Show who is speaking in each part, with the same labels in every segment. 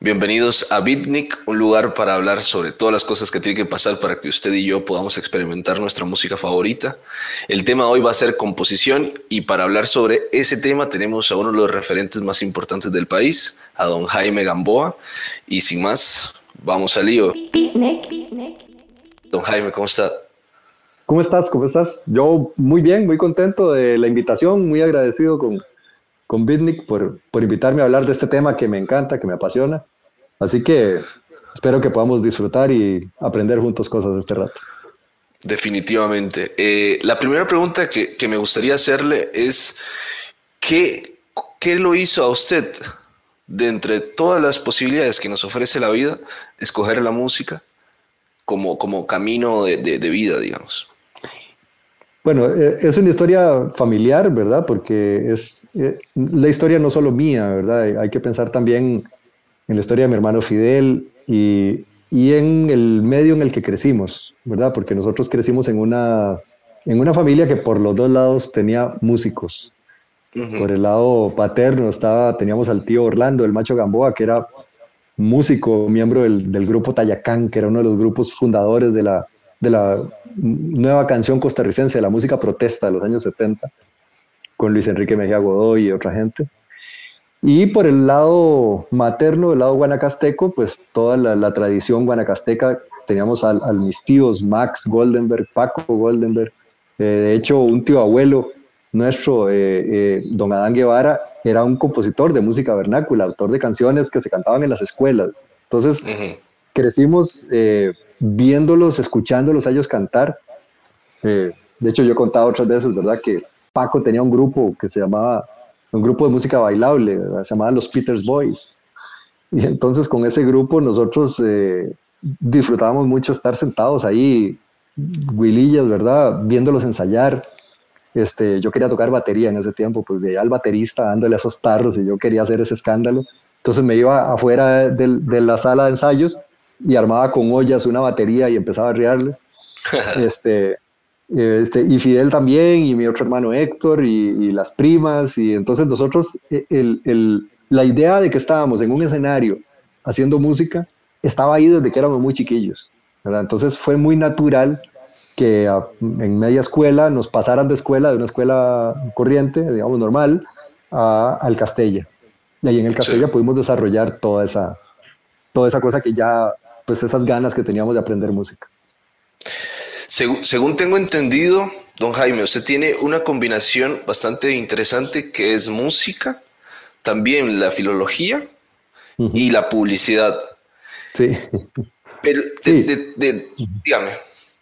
Speaker 1: Bienvenidos a Bitnik, un lugar para hablar sobre todas las cosas que tienen que pasar para que usted y yo podamos experimentar nuestra música favorita. El tema hoy va a ser composición y para hablar sobre ese tema tenemos a uno de los referentes más importantes del país, a don Jaime Gamboa. Y sin más, vamos al lío. Don Jaime, ¿cómo está?
Speaker 2: ¿Cómo estás? ¿Cómo estás? Yo muy bien, muy contento de la invitación, muy agradecido con, con Bitnik por, por invitarme a hablar de este tema que me encanta, que me apasiona. Así que espero que podamos disfrutar y aprender juntos cosas este rato.
Speaker 1: Definitivamente. Eh, la primera pregunta que, que, me gustaría hacerle es, ¿qué, ¿qué lo hizo a usted de entre todas las posibilidades que nos ofrece la vida, escoger la música como, como camino de, de, de vida, digamos?
Speaker 2: Bueno, eh, es una historia familiar, ¿verdad? Porque es eh, la historia no solo mía, ¿verdad? Hay que pensar también en la historia de mi hermano Fidel y, y en el medio en el que crecimos, ¿verdad? Porque nosotros crecimos en una, en una familia que por los dos lados tenía músicos. Uh -huh. Por el lado paterno estaba, teníamos al tío Orlando, el macho Gamboa, que era músico, miembro del, del grupo Tayacán, que era uno de los grupos fundadores de la, de la nueva canción costarricense, de la música protesta de los años 70, con Luis Enrique Mejía Godoy y otra gente. Y por el lado materno, el lado guanacasteco, pues toda la, la tradición guanacasteca, teníamos a, a, mis tíos Max Goldenberg, Paco Goldenberg, eh, de hecho un tío abuelo nuestro, eh, eh, don Adán Guevara, era un compositor de música vernácula, autor de canciones que se cantaban en las escuelas. Entonces, uh -huh. crecimos eh, viéndolos, escuchándolos a ellos cantar. Eh, de hecho, yo he contado otras veces, ¿verdad? Que Paco tenía un grupo que se llamaba, un grupo de música bailable, ¿verdad? se llamaba los Peters Boys. Y entonces con ese grupo nosotros eh, disfrutábamos mucho estar sentados ahí, huilillas, ¿verdad? Viéndolos ensayar. Este, yo quería tocar batería en ese tiempo, pues veía al baterista dándole a esos tarros y yo quería hacer ese escándalo. Entonces me iba afuera de la sala de ensayos y armaba con ollas una batería y empezaba a riarle. este, este, y Fidel también, y mi otro hermano Héctor, y, y las primas, y entonces nosotros, e, el, el, la idea de que estábamos en un escenario haciendo música, estaba ahí desde que éramos muy chiquillos, ¿verdad? Entonces fue muy natural que a, en media escuela nos pasaran de escuela, de una escuela corriente, digamos normal, a, al Castella. Y ahí en el Castella sí. pudimos desarrollar toda esa, toda esa cosa que ya pues esas ganas que teníamos de aprender música.
Speaker 1: Según, según, tengo entendido, don Jaime, usted tiene una combinación bastante interesante que es música, también la filología uh -huh. y la publicidad.
Speaker 2: Sí.
Speaker 1: Pero, de, sí. De, de, dígame,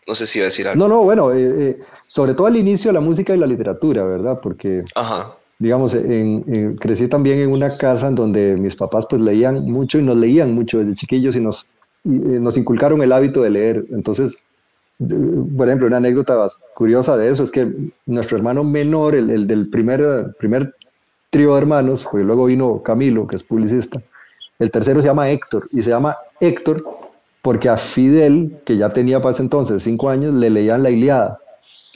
Speaker 1: no sé si iba a decir algo.
Speaker 2: No, no, bueno, eh, eh, sobre todo al inicio la música y la literatura, ¿verdad? Porque...
Speaker 1: Ajá
Speaker 2: digamos, en, en, crecí también en una casa en donde mis papás pues leían mucho y nos leían mucho desde chiquillos y nos, y, eh, nos inculcaron el hábito de leer. Entonces, por ejemplo, una anécdota curiosa de eso es que nuestro hermano menor, el, el del primer, primer trío de hermanos, porque luego vino Camilo, que es publicista, el tercero se llama Héctor y se llama Héctor porque a Fidel, que ya tenía para ese entonces cinco años, le leían la Iliada.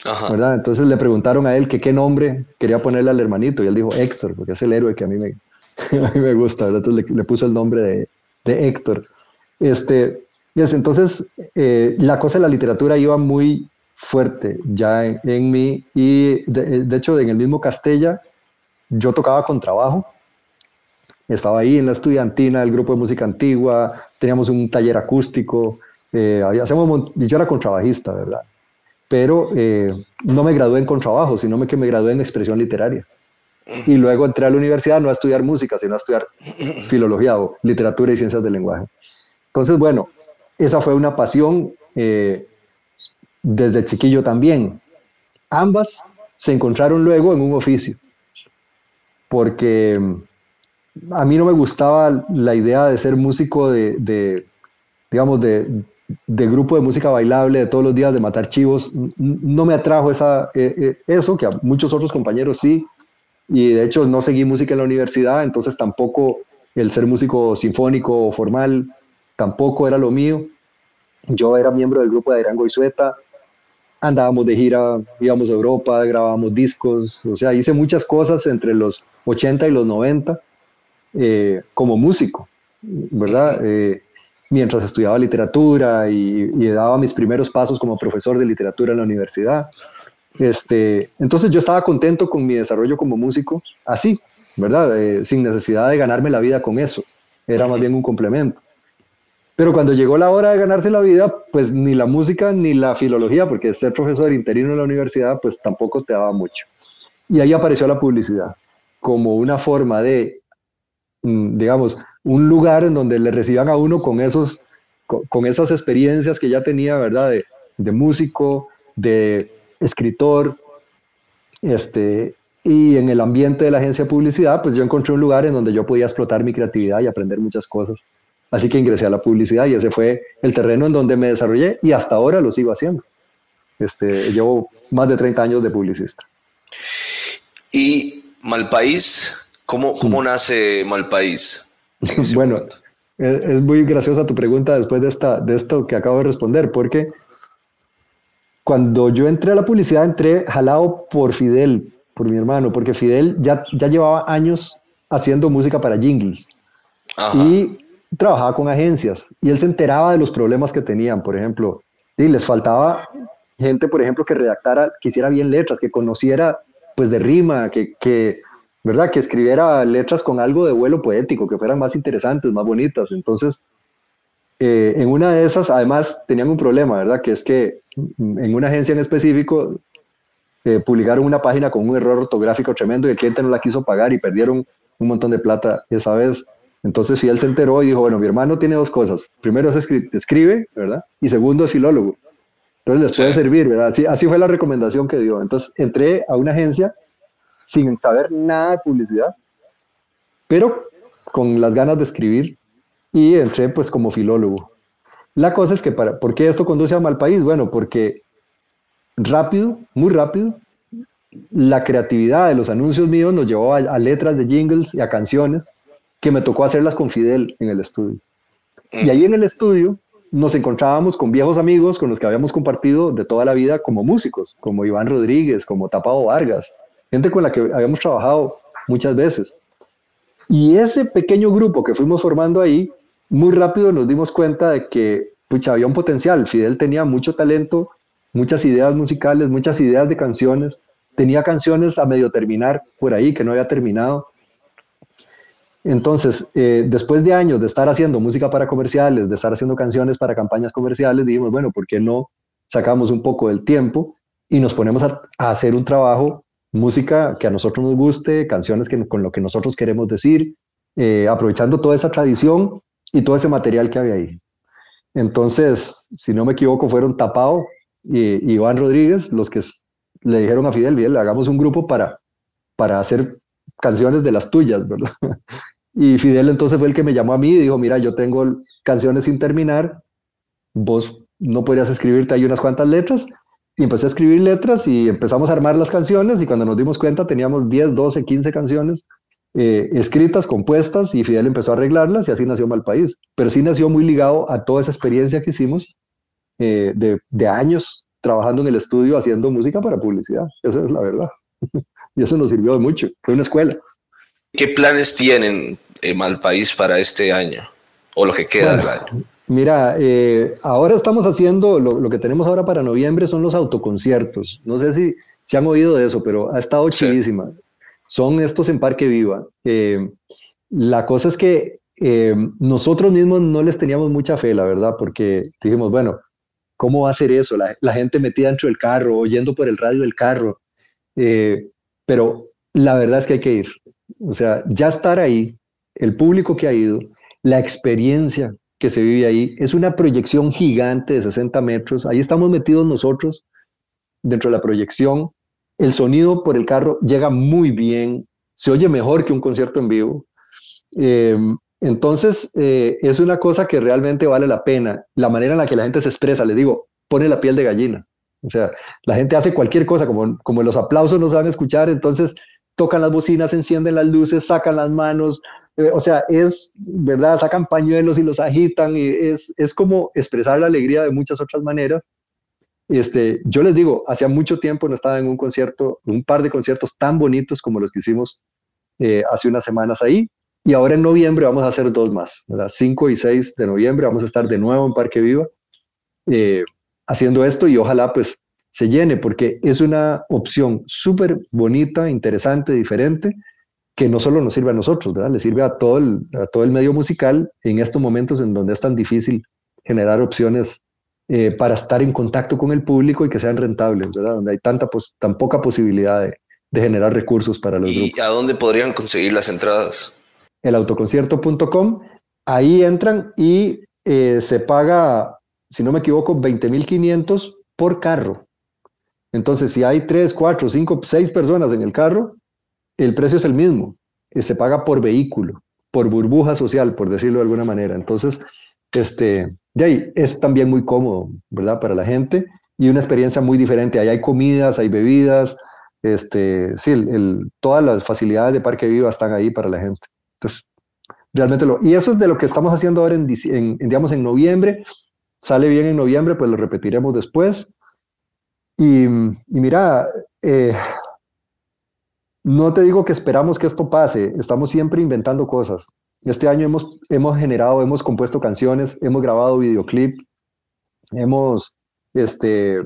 Speaker 2: Ajá. ¿verdad? Entonces le preguntaron a él que qué nombre quería ponerle al hermanito y él dijo Héctor, porque es el héroe que a mí me, a mí me gusta, ¿verdad? entonces le, le, puso el nombre de, de Héctor. Este, entonces eh, la cosa de la literatura iba muy fuerte ya en, en mí y de, de, hecho en el mismo Castella yo tocaba con trabajo, estaba ahí en la estudiantina del grupo de música antigua, teníamos un taller acústico, eh, hacíamos, yo era contrabajista, ¿verdad? pero eh, no me gradué en contrabajo, sino que me gradué en expresión literaria. Y luego entré a la universidad no a estudiar música, sino a estudiar filología o literatura y ciencias del lenguaje. Entonces, bueno, esa fue una pasión eh, desde chiquillo también. Ambas se encontraron luego en un oficio, porque mm, a mí no me gustaba la idea de ser músico de, digamos, de, grupo de música bailable de todos los días, de matar chivos, no me atrajo esa, eh, eh, eso, que a muchos otros compañeros sí, y de hecho no seguí música en la universidad, entonces tampoco el ser músico sinfónico o formal tampoco era lo mío. Yo era miembro del grupo de Arango y Sueta, andábamos de gira, íbamos a Europa, grabábamos discos, o sea, hice muchas cosas entre los 80 y los 90 eh, como músico ¿verdad? Eh, mientras estudiaba literatura y, daba mis primeros pasos como profesor de literatura en la universidad. Este, entonces yo estaba contento con mi desarrollo como músico, así, ¿verdad? Eh, sin necesidad de ganarme la vida con eso. Era más bien un complemento. Pero cuando llegó la hora de ganarse la vida, pues ni la música ni la filología, porque ser profesor interino en la universidad, pues tampoco te daba mucho. Y ahí apareció la publicidad como una forma de, mm, digamos, un lugar en donde le reciban a uno con, esos, esas experiencias que ya tenía, ¿verdad? De, de músico, de escritor, este, y en el ambiente de la agencia de publicidad, pues yo encontré un lugar en donde yo podía explotar mi creatividad y aprender muchas cosas. Así que ingresé a la publicidad y ese fue el terreno en donde me desarrollé y hasta ahora lo sigo haciendo. Este, llevo más de 30 años de publicista.
Speaker 1: ¿Y Malpaís? ¿Cómo, cómo nace Malpaís?
Speaker 2: bueno, es, muy graciosa tu pregunta después de, esta, de esto que acabo de responder, porque cuando yo entré a la publicidad, entré jalado por Fidel, por mi hermano, porque Fidel ya, ya llevaba años haciendo música para jingles. Y trabajaba con agencias y él se enteraba de los problemas que tenían, por ejemplo, y les faltaba gente, por ejemplo, que redactara, que hiciera bien letras, que conociera pues de rima, que, que, ¿verdad? Que escribiera letras con algo de vuelo poético, que fueran más interesantes, más bonitas. Entonces, eh, en una de esas, además, tenían un problema, ¿verdad? Que es que en una agencia en específico eh, publicaron una página con un error ortográfico tremendo y el cliente no la quiso pagar y perdieron un montón de plata esa vez. Entonces él se enteró y dijo, bueno, mi hermano tiene dos cosas. Primero es escribe, ¿verdad? Y segundo es filólogo. Entonces les puede servir, ¿verdad? Así, así fue la recomendación que dio. Entonces entré a una agencia sin saber nada de publicidad, pero con las ganas de escribir y entré pues como filólogo. La cosa es que, para, ¿por qué esto conduce a mal país? Bueno, porque rápido, muy rápido, la creatividad de los anuncios míos nos llevó a letras de jingles y a canciones que me tocó hacerlas con Fidel en el estudio. Y ahí en el estudio nos encontrábamos con viejos amigos con los que habíamos compartido de toda la vida como músicos, como Iván Rodríguez, como Tapado Vargas, gente con la que habíamos trabajado muchas veces. Y ese pequeño grupo que fuimos formando ahí, muy rápido nos dimos cuenta de que pucha, había un potencial. Fidel tenía mucho talento, muchas ideas musicales, muchas ideas de canciones. Tenía canciones a medio terminar por ahí que no había terminado. Entonces, eh, después de años de estar haciendo música para comerciales, de estar haciendo canciones para campañas comerciales, dijimos, bueno, ¿por qué no sacamos un poco del tiempo y nos ponemos a, hacer un trabajo, música que a nosotros nos guste, canciones que, con lo que nosotros queremos decir, eh, aprovechando toda esa tradición y todo ese material que había ahí. Entonces, si no me equivoco, fueron Tapao y, Iván Rodríguez los que le dijeron a Fidel, bien, hagamos un grupo para, para hacer canciones de las tuyas, ¿verdad? Y Fidel entonces fue el que me llamó a mí y dijo, mira, yo tengo canciones sin terminar, vos no podrías escribirte ahí unas cuantas letras. Y empecé a escribir letras y empezamos a armar las canciones y cuando nos dimos cuenta teníamos 10, 12, 15 canciones eh, escritas, compuestas y Fidel empezó a arreglarlas y así nació Malpaís. Pero sí nació muy ligado a toda esa experiencia que hicimos eh, de años trabajando en el estudio haciendo música para publicidad. Esa es la verdad. y eso nos sirvió de mucho. Fue una escuela.
Speaker 1: ¿Qué planes tienen en Malpaís para este año o lo que queda del año?
Speaker 2: Mira, eh, ahora estamos haciendo, lo, que tenemos ahora para noviembre son los autoconciertos. No sé si se han oído de eso, pero ha estado chidísima. Son estos en Parque Viva. Eh, la cosa es que eh, nosotros mismos no les teníamos mucha fe, la verdad, porque dijimos, bueno, ¿cómo va a ser eso? La, la gente metida dentro del carro, oyendo por el radio del carro. Pero la verdad es que hay que ir. O sea, ya estar ahí, el público que ha ido, la experiencia que se vive ahí, es una proyección gigante de 60 metros. Ahí estamos metidos nosotros dentro de la proyección. El sonido por el carro llega muy bien, se oye mejor que un concierto en vivo. Em, entonces, eh, es una cosa que realmente vale la pena. La manera en la que la gente se expresa, le digo, pone la piel de gallina. O sea, la gente hace cualquier cosa, como, como los aplausos no a escuchar, entonces tocan las bocinas, encienden las luces, sacan las manos, eh, o sea, es, ¿verdad? Sacan pañuelos y los agitan y es, es como expresar la alegría de muchas otras maneras. Este, yo les digo, hacía mucho tiempo no estaba en un concierto, un par de conciertos tan bonitos como los que hicimos eh, hace unas semanas ahí. Y ahora en noviembre vamos a hacer dos más, ¿verdad? 5 y 6 de noviembre vamos a estar de nuevo en Parque Viva eh, haciendo esto y ojalá pues se llene porque es una opción súper bonita, interesante, diferente, que no solo nos sirve a nosotros, ¿verdad? Le sirve a todo, el, a todo el medio musical en estos momentos en donde es tan difícil generar opciones eh, para estar en contacto con el público y que sean rentables, ¿verdad? Donde hay tanta, tan poca posibilidad de, de generar recursos para los grupos.
Speaker 1: ¿Y a dónde podrían conseguir las entradas?
Speaker 2: El autoconcierto.com, ahí entran y eh, se paga, si no me equivoco, 20.500 por carro. Entonces, si hay 3, 4, 5, 6 personas en el carro, el precio es el mismo. Eh, se paga por vehículo, por burbuja social, por decirlo de alguna manera. Entonces, este, de ahí es también muy cómodo, ¿verdad? Para la gente y una experiencia muy diferente. Ahí hay comidas, hay bebidas, este, sí, todas las facilidades de Parque Viva están ahí para la gente. Entonces, realmente lo, y eso es de lo que estamos haciendo ahora en, digamos, en noviembre. Sale bien en noviembre, pues lo repetiremos después. Y, mira, eh, no te digo que esperamos que esto pase, estamos siempre inventando cosas. Este año hemos, hemos generado, hemos compuesto canciones, hemos grabado videoclip, hemos este,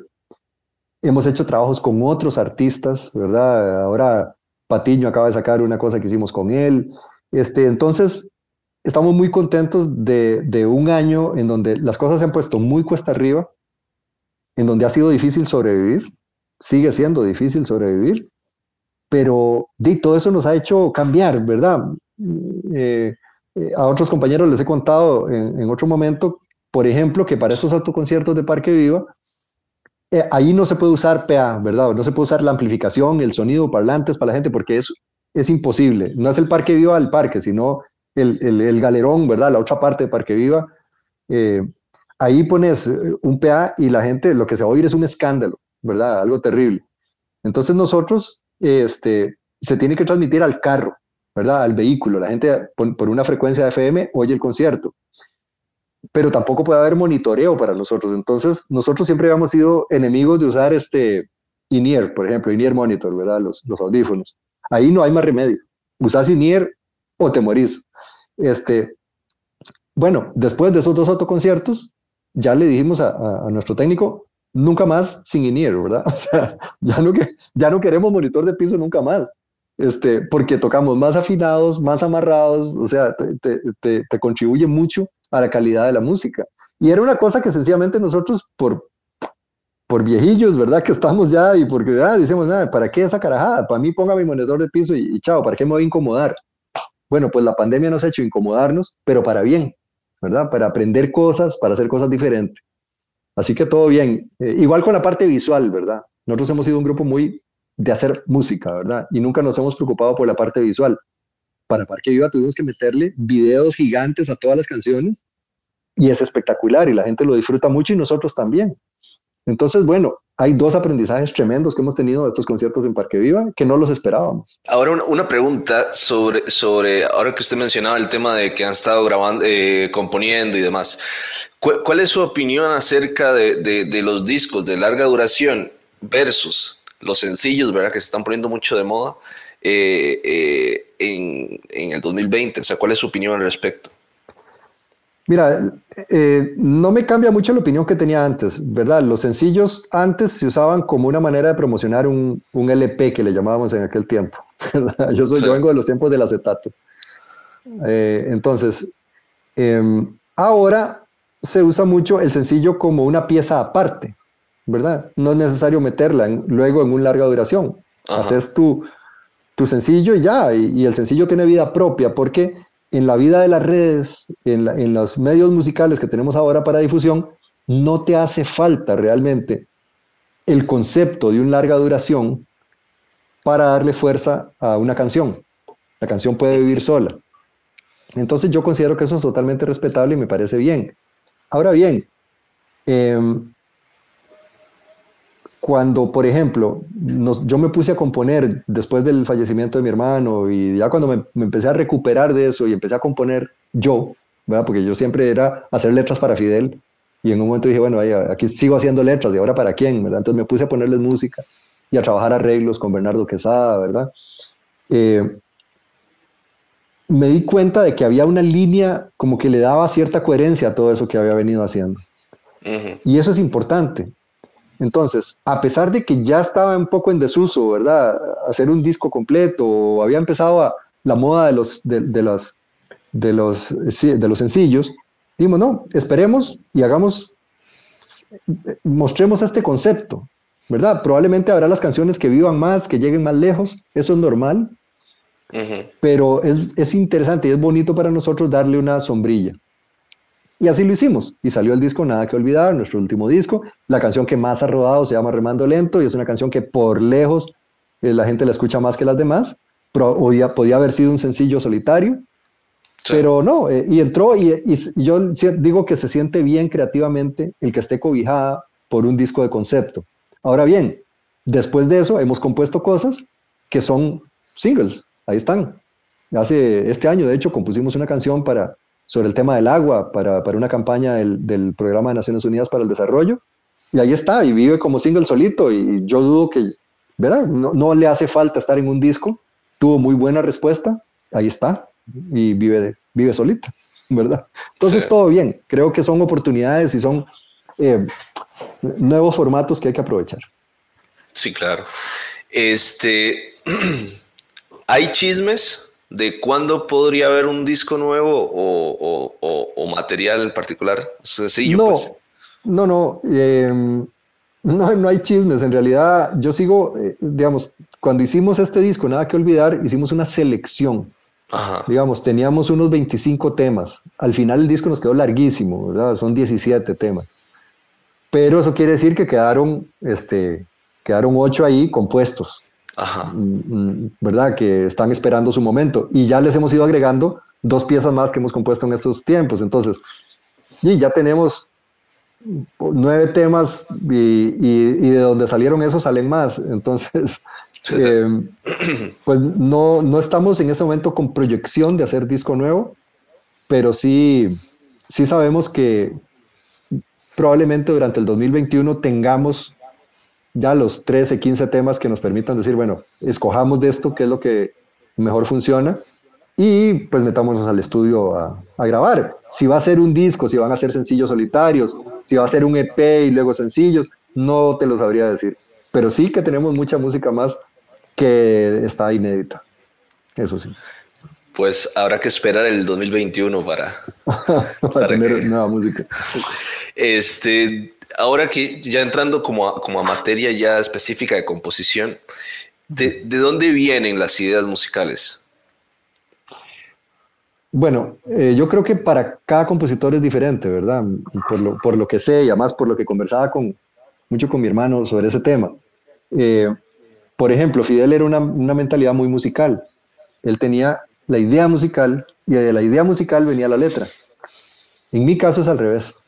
Speaker 2: hemos hecho trabajos con otros artistas, ¿verdad? Ahora Patiño acaba de sacar una cosa que hicimos con él. Este, entonces, estamos muy contentos de, de un año en donde las cosas se han puesto muy cuesta arriba, en donde ha sido difícil sobrevivir, sigue siendo difícil sobrevivir, pero de, todo eso nos ha hecho cambiar, ¿verdad? Eh, eh, a otros compañeros les he contado en, en, otro momento, por ejemplo, que para estos autoconciertos de Parque Viva, eh, ahí no se puede usar PA, ¿verdad? No se puede usar la amplificación, el sonido, parlantes para la gente, porque es, es imposible. No es el Parque Viva el parque, sino el, el, galerón, ¿verdad? La otra parte de Parque Viva. Eh, ahí pones eh, un PA y la gente, lo que se va a oír es un escándalo, ¿verdad? Algo terrible. Entonces nosotros, este, se tiene que transmitir al carro, ¿verdad? Al vehículo. La gente por, una frecuencia de FM oye el concierto pero tampoco puede haber monitoreo para nosotros. Entonces, nosotros siempre habíamos sido enemigos de usar este in-ear, por ejemplo, in-ear monitor, ¿verdad? Los, los audífonos. Ahí no hay más remedio. Usas in-ear o te morís. Este, bueno, después de esos dos autoconciertos, ya le dijimos a, a, nuestro técnico, nunca más sin in-ear, ¿verdad? O sea, ya no, ya no queremos monitor de piso nunca más. Este, porque tocamos más afinados, más amarrados, o sea, te, te, contribuye mucho a la calidad de la música. Y era una cosa que sencillamente nosotros, por, por viejillos, ¿verdad? Que estamos ya y porque ah, decimos, nada, ¿para qué esa carajada? Para mí ponga mi monitor de piso y, chao, ¿para qué me voy a incomodar? Bueno, pues la pandemia nos ha hecho incomodarnos, pero para bien, ¿verdad? Para aprender cosas, para hacer cosas diferentes. Así que todo bien. Eh, igual con la parte visual, ¿verdad? Nosotros hemos sido un grupo muy de hacer música, ¿verdad? Y nunca nos hemos preocupado por la parte visual para Parque Viva tuvimos que meterle videos gigantes a todas las canciones y es espectacular y la gente lo disfruta mucho y nosotros también. Entonces, bueno, hay dos aprendizajes tremendos que hemos tenido de estos conciertos en Parque Viva que no los esperábamos.
Speaker 1: Ahora una, pregunta sobre, sobre, ahora que usted mencionaba el tema de que han estado grabando, eh, componiendo y demás. ¿Cuál, es su opinión acerca de, de, los discos de larga duración versus los sencillos, verdad, que se están poniendo mucho de moda? Eh, eh, en, en, el 2020? O sea, ¿cuál es su opinión al respecto?
Speaker 2: Mira, eh, no me cambia mucho la opinión que tenía antes, ¿verdad? Los sencillos antes se usaban como una manera de promocionar un, un LP que le llamábamos en aquel tiempo. ¿verdad? Yo, soy, yo vengo de los tiempos del acetato. entonces, em, ahora se usa mucho el sencillo como una pieza aparte, ¿verdad? No es necesario meterla luego en un larga duración. Haces tu, tu sencillo y ya, y, el sencillo tiene vida propia, porque en la vida de las redes, en, los medios musicales que tenemos ahora para difusión, no te hace falta realmente el concepto de una larga duración para darle fuerza a una canción. La canción puede vivir sola. Entonces yo considero que eso es totalmente respetable y me parece bien. Ahora bien, eh, cuando, por ejemplo, yo me puse a componer después del fallecimiento de mi hermano y ya cuando me, empecé a recuperar de eso y empecé a componer yo, ¿verdad? porque yo siempre era hacer letras para Fidel y en un momento dije, bueno, aquí sigo haciendo letras y ahora para quién, ¿verdad? Entonces me puse a ponerles música y a trabajar arreglos con Bernardo Quesada, ¿verdad? Eh, me di cuenta de que había una línea como que le daba cierta coherencia a todo eso que había venido haciendo. Y eso es importante. Entonces, a pesar de que ya estaba un poco en desuso, ¿verdad? Hacer un disco completo, o había empezado la moda de los, de, de los, de los sencillos, dijimos, no, esperemos y hagamos, mostremos este concepto, ¿verdad? Probablemente habrá las canciones que vivan más, que lleguen más lejos, eso es normal, pero es, es, interesante y es bonito para nosotros darle una sombrilla. Y así lo hicimos. Y salió el disco Nada que Olvidar, nuestro último disco. La canción que más ha rodado se llama Remando Lento y es una canción que por lejos eh, la gente la escucha más que las demás. Podía, podía haber sido un sencillo solitario, pero no. Eh, y entró y, y, yo digo que se siente bien creativamente el que esté cobijada por un disco de concepto. Ahora bien, después de eso hemos compuesto cosas que son singles ahí están. Hace este año, de hecho, compusimos una canción para, sobre el tema del agua para, para una campaña del, del, Programa de Naciones Unidas para el Desarrollo. Y ahí está, y vive como single solito. Y yo dudo que, ¿verdad? No, no le hace falta estar en un disco. Tuvo muy buena respuesta. Ahí está. Y vive, vive solita, ¿verdad? Entonces, todo bien. Creo que son oportunidades y son eh, nuevos formatos que hay que aprovechar.
Speaker 1: Sí, claro. Este. ¿Hay chismes de cuándo podría haber un disco nuevo o, material en particular? Sencillo.
Speaker 2: No,
Speaker 1: pues.
Speaker 2: no, no, em, no, no hay chismes. En realidad, yo sigo, eh, digamos, cuando hicimos este disco, nada que olvidar, hicimos una selección. Digamos, teníamos unos 25 temas. Al final el disco nos quedó larguísimo, ¿verdad? Son 17 temas. Pero eso quiere decir que quedaron, este, quedaron 8 ahí compuestos. Mm, mm, ¿verdad? Que están esperando su momento. Y ya les hemos ido agregando dos piezas más que hemos compuesto en estos tiempos. Entonces, y ya tenemos nueve temas y, de donde salieron esos salen más. Entonces, em, pues no, no estamos en este momento con proyección de hacer disco nuevo, pero sí, sí sabemos que probablemente durante el 2021 tengamos ya los 13, 15 temas que nos permitan decir, bueno, escojamos de esto, qué es lo que mejor funciona, y pues metámonos al estudio a, grabar. Si va a ser un disco, si van a ser sencillos solitarios, si va a ser un EP y luego sencillos, no te lo sabría decir. Pero sí que tenemos mucha música más que está inédita. Eso sí.
Speaker 1: Pues habrá que esperar el 2021 para,
Speaker 2: para, tener nueva música.
Speaker 1: Este, ahora que ya entrando como a, como a materia ya específica de composición, ¿de, dónde vienen las ideas musicales?
Speaker 2: Bueno, eh, yo creo que para cada compositor es diferente, ¿verdad? Por lo, por lo, que sé y además por lo que conversaba con, mucho con mi hermano sobre ese tema. Eh, por ejemplo, Fidel era una, una, mentalidad muy musical. Él tenía la idea musical y de la idea musical venía la letra. En mi caso es al revés.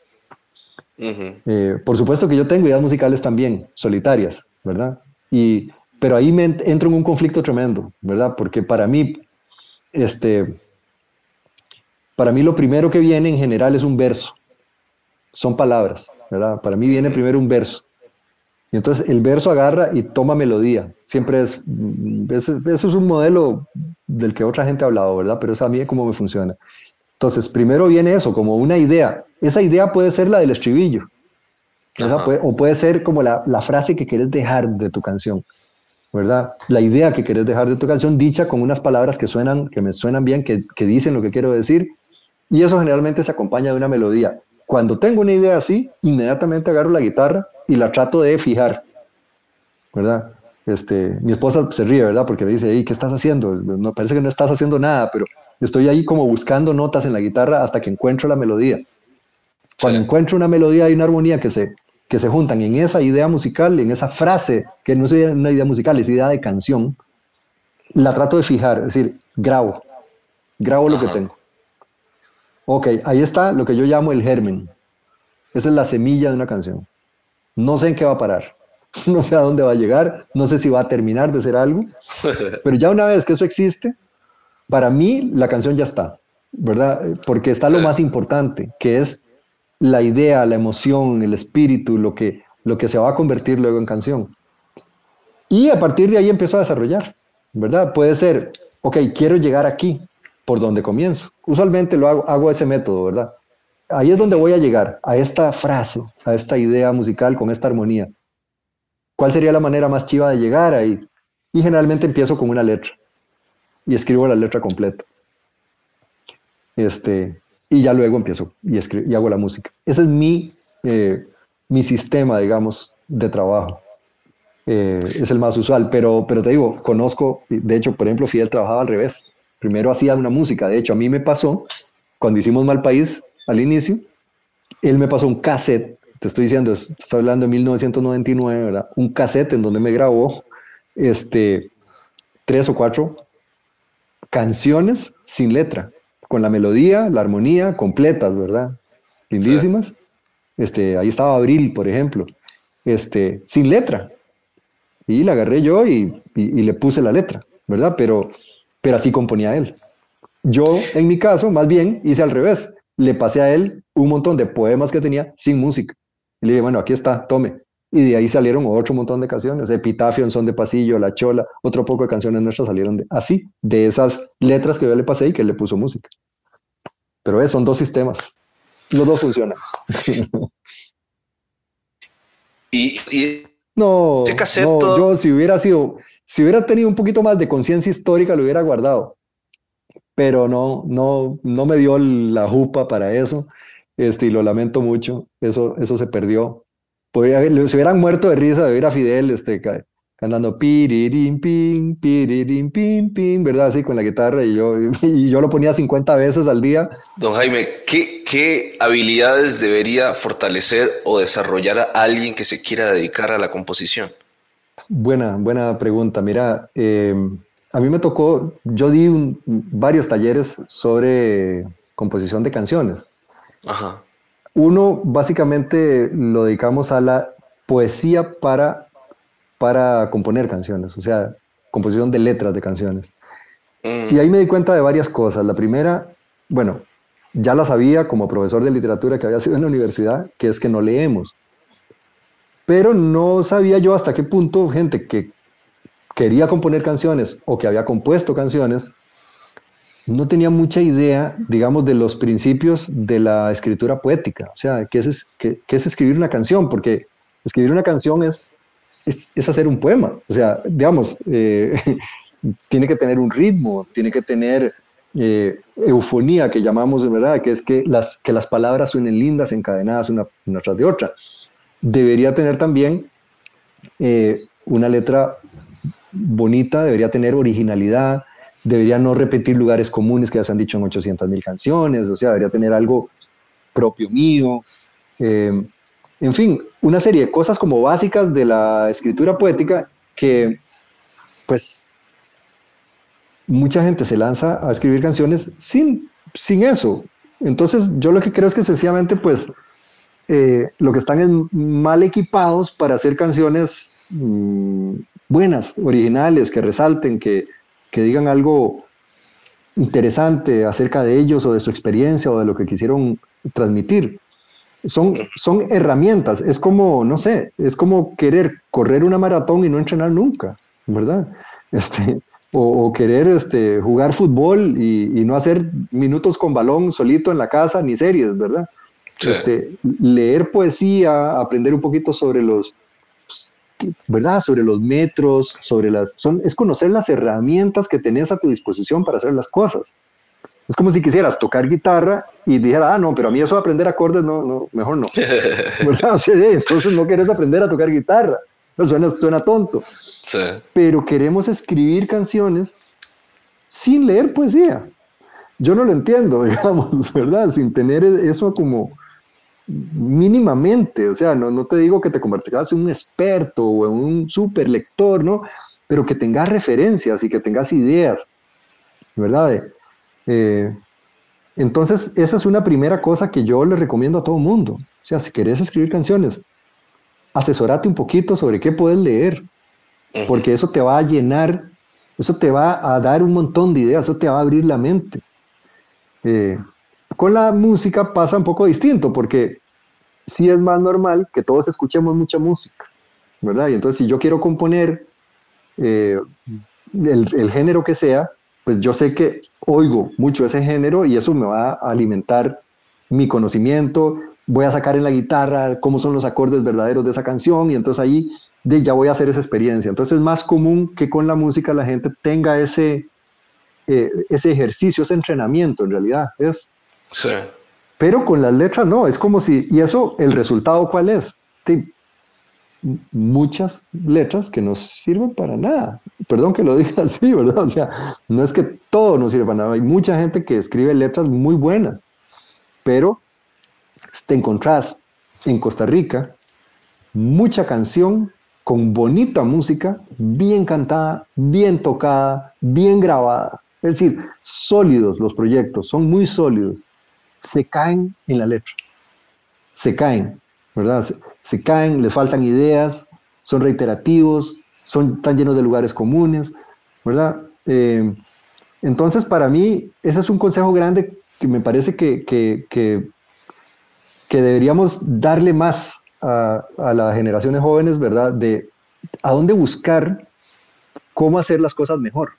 Speaker 2: Eh, por supuesto que yo tengo ideas musicales también, solitarias, ¿verdad? Y, pero ahí me entro en un conflicto tremendo, ¿verdad? Porque para mí, este, para mí lo primero que viene en general es un verso, son palabras, ¿verdad? Para mí viene primero un verso. Y entonces el verso agarra y toma melodía. Siempre es, eso, eso es un modelo del que otra gente ha hablado, ¿verdad? Pero es a mí cómo me funciona. Entonces, primero viene eso, como una idea. Esa idea puede ser la del estribillo. o puede ser como la, frase que quieres dejar de tu canción, ¿verdad? La idea que quieres dejar de tu canción dicha con unas palabras que suenan, que me suenan bien, que, dicen lo que quiero decir. Y eso generalmente se acompaña de una melodía. Cuando tengo una idea así, inmediatamente agarro la guitarra y la trato de fijar, ¿verdad? Este, mi esposa se ríe, ¿verdad? Porque me dice, ¿qué estás haciendo? No, parece que no estás haciendo nada, pero Estoy ahí como buscando notas en la guitarra hasta que encuentro la melodía. Cuando encuentro una melodía y una armonía que se, que se juntan en esa idea musical, en esa frase, que no es una idea musical, es idea de canción, la trato de fijar, es decir, grabo, grabo lo que tengo. Ok, ahí está lo que yo llamo el germen. Esa es la semilla de una canción. No sé en qué va a parar, no sé a dónde va a llegar, no sé si va a terminar de ser algo, pero ya una vez que eso existe, para mí la canción ya está, ¿verdad? Porque está lo más importante, que es la idea, la emoción, el espíritu, lo que, lo que se va a convertir luego en canción. Y a partir de ahí empiezo a desarrollar, ¿verdad? Puede ser, ok, quiero llegar aquí, por dónde comienzo. Usualmente lo hago, hago ese método, ¿verdad? Ahí es donde voy a llegar, a esta frase, a esta idea musical con esta armonía. ¿Cuál sería la manera más chiva de llegar ahí? Y generalmente empiezo con una letra y escribo la letra completa. Este, y ya luego empiezo y, y hago la música. Ese es mi, eh, mi sistema, digamos, de trabajo. Eh, es el más usual, pero, pero te digo, conozco, de hecho, por ejemplo, Fidel trabajaba al revés. Primero hacía una música, de hecho, a mí me pasó, cuando hicimos Mal País al inicio, él me pasó un cassette, te estoy diciendo, estoy hablando de 1999, ¿verdad? Un cassette en donde me grabó este, tres o cuatro canciones sin letra, con la melodía, la armonía completas, ¿verdad? Lindísimas. Este, ahí estaba Abril, por ejemplo, este, sin letra. Y la agarré yo y, le puse la letra, ¿verdad? Pero, pero así componía él. Yo, en mi caso, más bien hice al revés. Le pasé a él un montón de poemas que tenía sin música. Y le dije, bueno, aquí está, tome. Y de ahí salieron otro montón de canciones. Epitafio en son de pasillo, La Chola, otro poco de canciones nuestras salieron de, así, de esas letras que yo le pasé y que él le puso música. Pero es, son dos sistemas. Los dos funcionan.
Speaker 1: y,
Speaker 2: no, no, yo si hubiera sido, si hubiera tenido un poquito más de conciencia histórica, lo hubiera guardado. Pero no, no, no me dio la jupa para eso. Este, y lo lamento mucho. Eso, eso se perdió. Podría, se hubieran muerto de risa de ver a Fidel este, cantando piririm pim, piririm pim, pim, ¿verdad? Así con la guitarra y yo, y yo lo ponía 50 veces al día.
Speaker 1: Don Jaime, ¿qué, ¿qué habilidades debería fortalecer o desarrollar a alguien que se quiera dedicar a la composición?
Speaker 2: Buena, buena pregunta. Mira, em, a mí me tocó, yo di varios talleres sobre composición de canciones. Ajá. Uno, básicamente, lo dedicamos a la poesía para para componer canciones, o sea, composición de letras de canciones. Mm. Y ahí me di cuenta de varias cosas. La primera, bueno, ya la sabía como profesor de literatura que había sido en la universidad, que es que no leemos. Pero no sabía yo hasta qué punto gente que quería componer canciones o que había compuesto canciones, no tenía mucha idea, digamos, de los principios de la escritura poética. O sea, ¿qué es, escribir una canción? Porque escribir una canción es es, hacer un poema. O sea, digamos, eh, tiene que tener un ritmo, tiene que tener eh, eufonía, que llamamos, ¿verdad? Que es que las, que las palabras suenen lindas, encadenadas una, una tras de otra. Debería tener también eh, una letra bonita, debería tener originalidad, debería no repetir lugares comunes que ya se han dicho en 800 mil canciones, o sea, debería tener algo propio mío. En fin, una serie de cosas como básicas de la escritura poética que, pues, mucha gente se lanza a escribir canciones sin, sin eso. Entonces, yo lo que creo es que sencillamente, pues, eh, lo que están es mal equipados para hacer canciones mm, buenas, originales, que resalten, que, que digan algo interesante acerca de ellos o de su experiencia o de lo que quisieron transmitir son, son herramientas. Es como, no sé, es como querer correr una maratón y no entrenar nunca, ¿verdad? Este, o, querer este, jugar fútbol y, no hacer minutos con balón solito en la casa ni series, ¿verdad? Este, leer poesía, aprender un poquito sobre los, ¿verdad? Sobre los metros, sobre las, son, es conocer las herramientas que tenés a tu disposición para hacer las cosas. Es como si quisieras tocar guitarra y dijera, ah, no, pero a mí eso de aprender acordes, no, no mejor no. entonces no quieres aprender a tocar guitarra. suena, suena tonto. Pero queremos escribir canciones sin leer poesía. Yo no lo entiendo, digamos, ¿verdad? Sin tener eso como mínimamente. O sea, no, no te digo que te convertirás en un experto o en un super lector, ¿no? Pero que tengas referencias y que tengas ideas, ¿verdad? Eh, entonces, esa es una primera cosa que yo le recomiendo a todo mundo. O sea, si querés escribir canciones, asesorate un poquito sobre qué puedes leer, porque eso te va a llenar, eso te va a dar un montón de ideas, eso te va a abrir la mente. Eh, con la música pasa un poco distinto, porque sí es más normal que todos escuchemos mucha música, ¿verdad? Y entonces si yo quiero componer eh, el, género que sea, pues yo sé que oigo mucho ese género y eso me va a alimentar mi conocimiento, voy a sacar en la guitarra cómo son los acordes verdaderos de esa canción y entonces ahí de, ya voy a hacer esa experiencia. Entonces es más común que con la música la gente tenga ese, eh, ese ejercicio, ese entrenamiento en realidad. Es,
Speaker 1: sí.
Speaker 2: Pero con las letras no, es como si, y eso, el resultado cuál es? muchas letras que no sirven para nada. Perdón que lo diga así, ¿verdad? O sea, no es que todo no sirve para nada. Hay mucha gente que escribe letras muy buenas, pero te encontrás en Costa Rica mucha canción con bonita música, bien cantada, bien tocada, bien grabada. Es decir, sólidos los proyectos, son muy sólidos. Se caen en la letra. Se caen, ¿verdad? Se, caen, les faltan ideas, son reiterativos, son, están llenos de lugares comunes, ¿verdad? Eh, entonces, para mí, ese es un consejo grande que me parece que, que, que, deberíamos darle más a, las generaciones jóvenes, ¿verdad? De a dónde buscar cómo hacer las cosas mejor.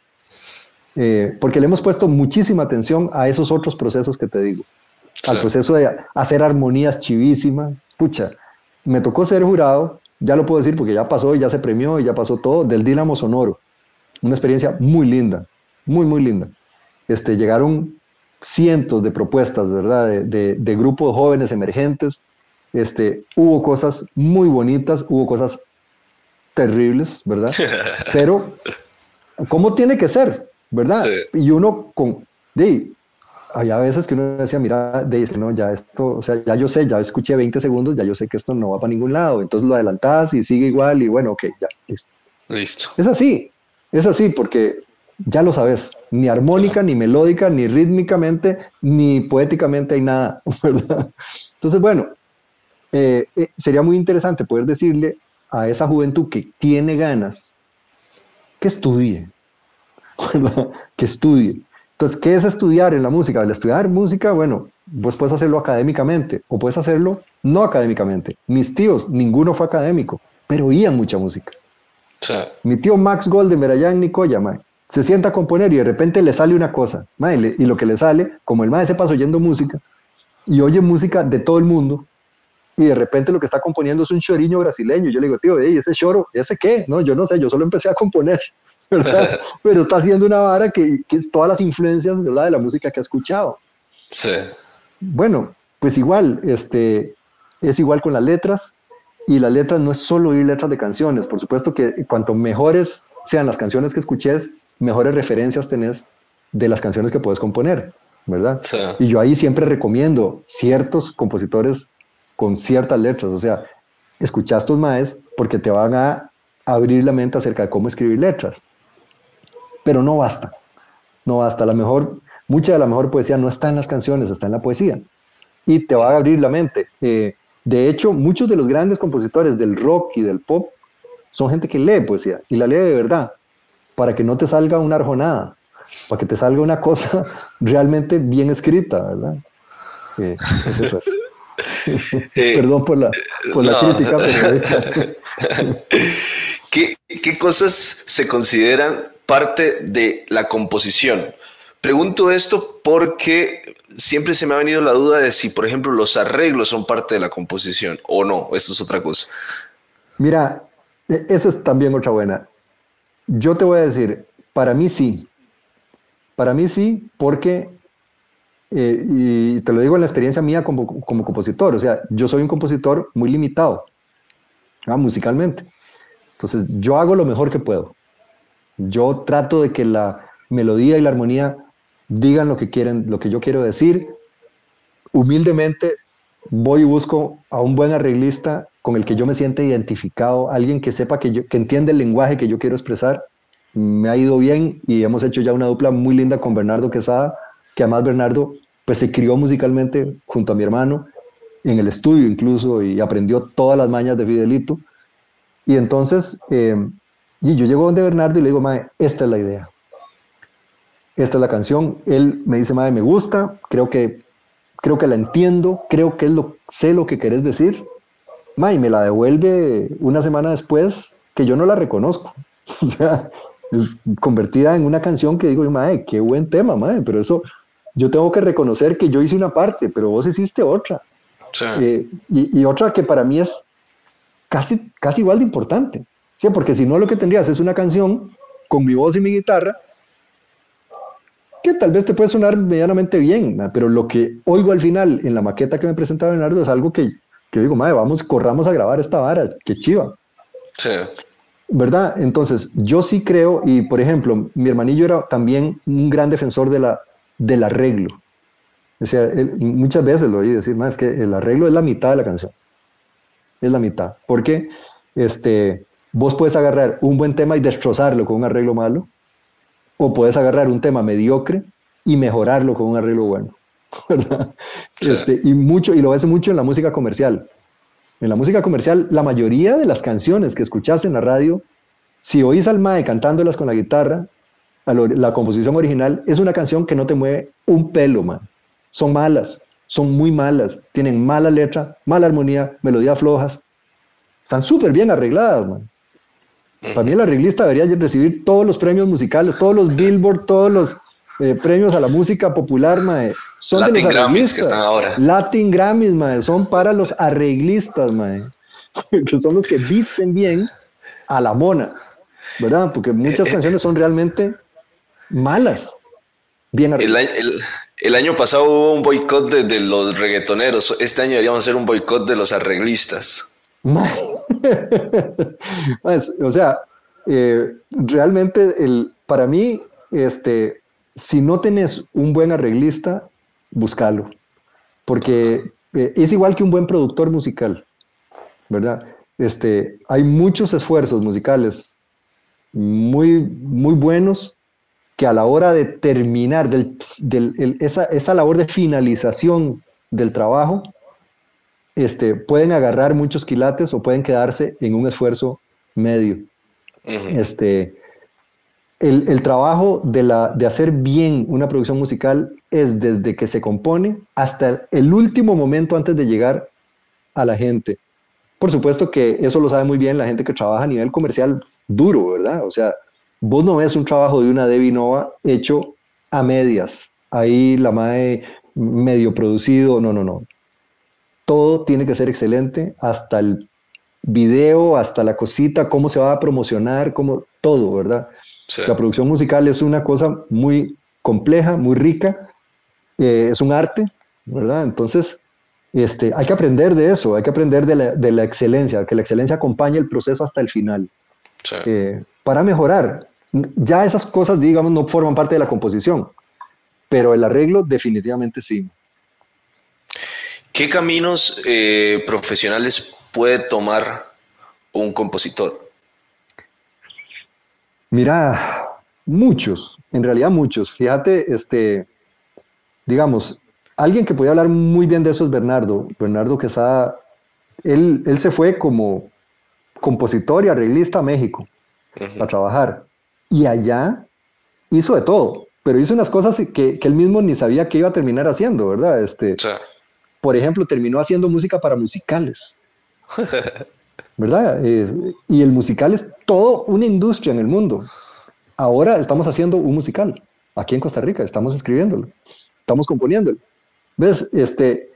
Speaker 2: Eh, porque le hemos puesto muchísima atención a esos otros procesos que te digo. Al proceso de hacer armonías chivísimas. Pucha, me tocó ser jurado, ya lo puedo decir porque ya pasó y ya se premió y ya pasó todo, del Dinamo Sonoro. Una experiencia muy linda, muy, muy linda. Este, llegaron cientos de propuestas, ¿verdad? De, de, grupos jóvenes emergentes. Este, hubo cosas muy bonitas, hubo cosas terribles, ¿verdad? Pero, ¿cómo tiene que ser? ¿Verdad? Y uno con... De, había veces que uno decía, mira, dice, no, ya esto, o sea, ya yo sé, ya escuché 20 segundos, ya yo sé que esto no va para ningún lado, entonces lo adelantas y sigue igual y bueno, ok, ya, listo.
Speaker 1: Listo.
Speaker 2: Es así, es así, porque ya lo sabes, ni armónica, ni melódica, ni rítmicamente, ni poéticamente hay nada, ¿verdad? Entonces, bueno, eh, eh, sería muy interesante poder decirle a esa juventud que tiene ganas que estudie, ¿verdad? Que estudie. Entonces, ¿qué es estudiar en la música? El estudiar música, bueno, vos puedes hacerlo académicamente o puedes hacerlo no académicamente. Mis tíos, ninguno fue académico, pero oían mucha música. Mi tío Max Goldenberg allá en Nicoya, se sienta a componer y de repente le sale una cosa, y lo que le sale, como el mae se pasa oyendo música y oye música de todo el mundo, y de repente lo que está componiendo es un choriño brasileño. Yo le digo, tío, ese choro, ¿ese qué? No, yo no sé, yo solo empecé a componer, ¿verdad? Pero está haciendo una vara que, que es todas las influencias, ¿verdad? De la música que ha escuchado.
Speaker 1: Sí.
Speaker 2: Bueno, pues igual, este, es igual con las letras, y las letras no es solo oír letras de canciones, por supuesto que cuanto mejores sean las canciones que escuches, mejores referencias tenés de las canciones que puedes componer, ¿verdad? Y yo ahí siempre recomiendo ciertos compositores con ciertas letras, o sea, escuchas tus maes porque te van a abrir la mente acerca de cómo escribir letras. Pero no basta, no basta. La mejor, mucha de la mejor poesía no está en las canciones, está en la poesía. Y te va a abrir la mente. Eh, de hecho, muchos de los grandes compositores del rock y del pop son gente que lee poesía y la lee de verdad para que no te salga una arjonada, para que te salga una cosa realmente bien escrita, ¿verdad? Eh, eso es. Eh, Perdón por la, por la crítica, pero...
Speaker 1: ¿Qué, ¿Qué cosas se consideran parte de la composición? Pregunto esto porque siempre se me ha venido la duda de si, por ejemplo, los arreglos son parte de la composición o no. Eso es otra cosa.
Speaker 2: Mira, e, esa es también otra buena. Yo te voy a decir, para mí sí. Para mí sí, porque, eh, y te lo digo en la experiencia mía como, compositor, o sea, yo soy un compositor muy limitado, musicalmente. Entonces, yo hago lo mejor que puedo. Yo trato de que la melodía y la armonía digan lo que quieren, lo que yo quiero decir. Humildemente voy y busco a un buen arreglista con el que yo me sienta identificado, alguien que sepa que, yo, que entiende el lenguaje que yo quiero expresar. Me ha ido bien y hemos hecho ya una dupla muy linda con Bernardo Quesada, que además Bernardo pues se crió musicalmente junto a mi hermano, en el estudio incluso, y aprendió todas las mañas de Fidelito. Y entonces, eh, y yo llego donde Bernardo y le digo, Mae, esta es la idea. Esta es la canción. Él me dice, Mae, me gusta, creo que, creo que la entiendo, creo que es lo, sé lo que querés decir y me la devuelve una semana después que yo no la reconozco. o sea, convertida en una canción que digo, madre, qué buen tema, madre, pero eso yo tengo que reconocer que yo hice una parte, pero vos hiciste otra. Eh, y, otra que para mí es casi, casi igual de importante. ¿Sí? Porque si no, lo que tendrías es una canción con mi voz y mi guitarra que tal vez te puede sonar medianamente bien, pero lo que oigo al final en la maqueta que me presentaba Leonardo es algo que, que digo, madre, vamos, corramos a grabar esta vara, qué chiva. Sí. ¿Verdad? Entonces, yo sí creo, y por ejemplo, mi hermanillo era también un gran defensor de la, del arreglo. O sea, muchas veces lo oí decir, más que el arreglo es la mitad de la canción. Es la mitad. Porque este, vos puedes agarrar un buen tema y destrozarlo con un arreglo malo, o puedes agarrar un tema mediocre y mejorarlo con un arreglo bueno. ¿verdad? Este, y, mucho, y lo ves mucho en la música comercial. En la música comercial, la mayoría de las canciones que escuchas en la radio, si oís al Mae cantándolas con la guitarra, la composición original es una canción que no te mueve un pelo, man. Son malas, son muy malas, tienen mala letra, mala armonía, melodías flojas. Están súper bien arregladas, man. Para mí el arreglista debería recibir todos los premios musicales, todos los Billboard, todos los eh, premios a la música popular, mae. Son Latin de los Grammys que están ahora. Latin Grammys, mae, son para los arreglistas, mae. que son los que visten bien a la mona, ¿verdad? Porque muchas eh, eh. canciones son realmente malas. Bien
Speaker 1: el, el, año pasado hubo un boicot de, los reggaetoneros. Este año deberíamos hacer un boicot de los arreglistas.
Speaker 2: o sea, eh, realmente el, para mí, este, si no tenés un buen arreglista, búscalo. Porque eh, es igual que un buen productor musical, ¿verdad? Este, hay muchos esfuerzos musicales muy, muy buenos que a la hora de terminar del, esa, esa, labor de finalización del trabajo, este, pueden agarrar muchos quilates o pueden quedarse en un esfuerzo medio. este, el, el, trabajo de, la, de hacer bien una producción musical es desde que se compone hasta el último momento antes de llegar a la gente. Por supuesto que eso lo sabe muy bien la gente que trabaja a nivel comercial duro, ¿verdad? O sea, Vos no ves un trabajo de una Debbie Nova hecho a medias, ahí la MAE medio producido, no, no, no. Todo tiene que ser excelente, hasta el video, hasta la cosita, cómo se va a promocionar, cómo, todo, ¿verdad? La producción musical es una cosa muy compleja, muy rica, eh, es un arte, ¿verdad? Entonces, este, hay que aprender de eso, hay que aprender de la, de la excelencia, que la excelencia acompañe el proceso hasta el final. Eh, para mejorar. Ya esas cosas, digamos, no forman parte de la composición, pero el arreglo definitivamente sí.
Speaker 1: ¿Qué caminos eh, profesionales puede tomar un compositor?
Speaker 2: Mira, muchos, en realidad muchos. Fíjate, este, digamos, alguien que podía hablar muy bien de eso es Bernardo. Bernardo Quesada, él, él se fue como compositor y arreglista a México a trabajar. Y allá hizo de todo, pero hizo unas cosas que, que, él mismo ni sabía que iba a terminar haciendo, ¿verdad? Este, Por ejemplo, terminó haciendo música para musicales. ¿Verdad? y el musical es toda una industria en el mundo. Ahora estamos haciendo un musical aquí en Costa Rica, estamos escribiéndolo, estamos componiéndolo. ¿Ves? Este,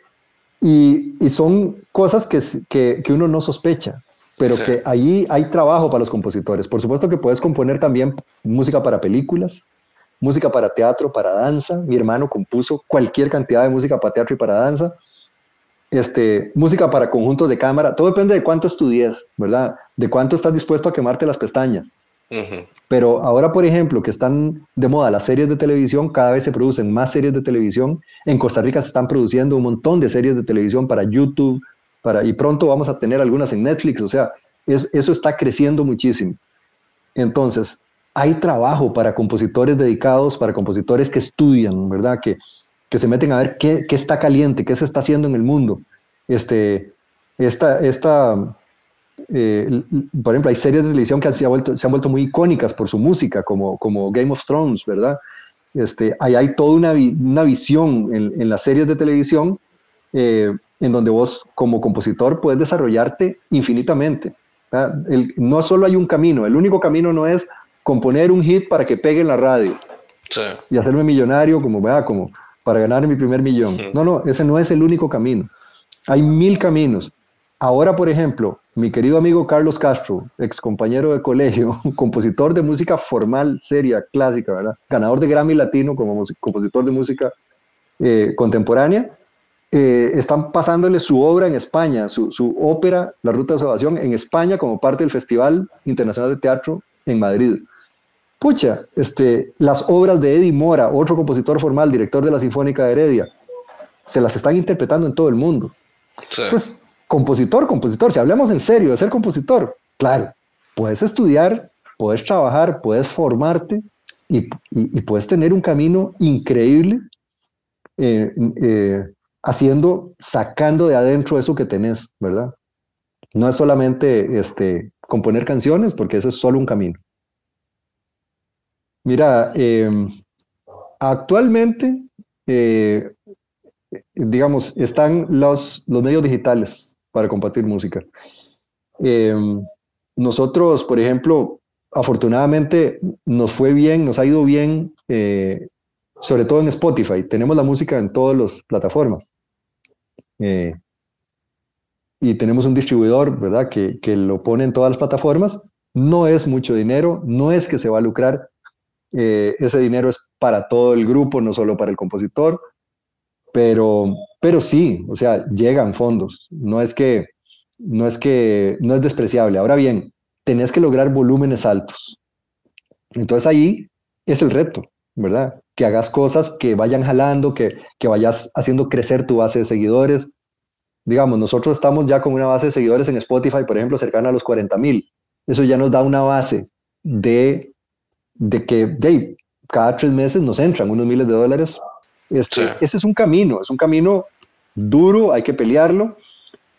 Speaker 2: y, y son cosas que, que, que, uno no sospecha pero que allí hay trabajo para los compositores. Por supuesto que puedes componer también música para películas, música para teatro, para danza. Mi hermano compuso cualquier cantidad de música para teatro y para danza. Este, música para conjuntos de cámara. Todo depende de cuánto estudies, ¿verdad? De cuánto estás dispuesto a quemarte las pestañas. Pero ahora, por ejemplo, que están de moda las series de televisión, cada vez se producen más series de televisión. En Costa Rica se están produciendo un montón de series de televisión para YouTube, y pronto vamos a tener algunas en Netflix, o sea, eso está creciendo muchísimo. Entonces, hay trabajo para compositores dedicados, para compositores que estudian, ¿verdad? Que, que se meten a ver qué, qué, está caliente, qué se está haciendo en el mundo. Este, esta, esta, eh, por ejemplo, hay series de televisión que se han vuelto, se han vuelto muy icónicas por su música, como, como Game of Thrones, ¿verdad? Este, ahí hay toda una, una visión en, en, las series de televisión eh, en donde vos como compositor puedes desarrollarte infinitamente. no solo hay un camino, el único camino no es componer un hit para que pegue en la radio y hacerme millonario como, como para ganar mi primer millón. No, no, ese no es el único camino. Hay mil caminos. Ahora, por ejemplo, mi querido amigo Carlos Castro, ex compañero de colegio, compositor de música formal, seria, clásica, ¿verdad? Ganador de Grammy Latino como compositor de música eh, contemporánea, eh, están pasándole su obra en España, su, ópera, La Ruta de Salvación, en España como parte del Festival Internacional de Teatro en Madrid. Pucha, este, las obras de Eddie Mora, otro compositor formal, director de la Sinfónica de Heredia, se las están interpretando en todo el mundo. Entonces, compositor, compositor, si hablamos en serio de ser compositor, claro, puedes estudiar, puedes trabajar, puedes formarte y, puedes tener un camino increíble eh, eh, haciendo, sacando de adentro eso que tenés, ¿verdad? No es solamente este, componer canciones, porque ese es solo un camino. Mira, em, actualmente, eh, digamos, están los, los medios digitales para compartir música. Em, nosotros, por ejemplo, afortunadamente nos fue bien, nos ha ido bien eh, sobre todo en Spotify. Tenemos la música en todas las plataformas. Eh, y tenemos un distribuidor, ¿verdad? Que, que, lo pone en todas las plataformas. No es mucho dinero, no es que se va a lucrar. Eh, ese dinero es para todo el grupo, no solo para el compositor. Pero, pero sí, o sea, llegan fondos. No es que, no es que, no es despreciable. Ahora bien, tenés que lograr volúmenes altos. Entonces ahí es el reto, ¿verdad? que hagas cosas que vayan jalando, que, que vayas haciendo crecer tu base de seguidores. Digamos, nosotros estamos ya con una base de seguidores en Spotify, por ejemplo, cercana a los 40 mil. Eso ya nos da una base de, de que de, cada tres meses nos entran unos miles de dólares. Este, Ese es un camino, es un camino duro, hay que pelearlo.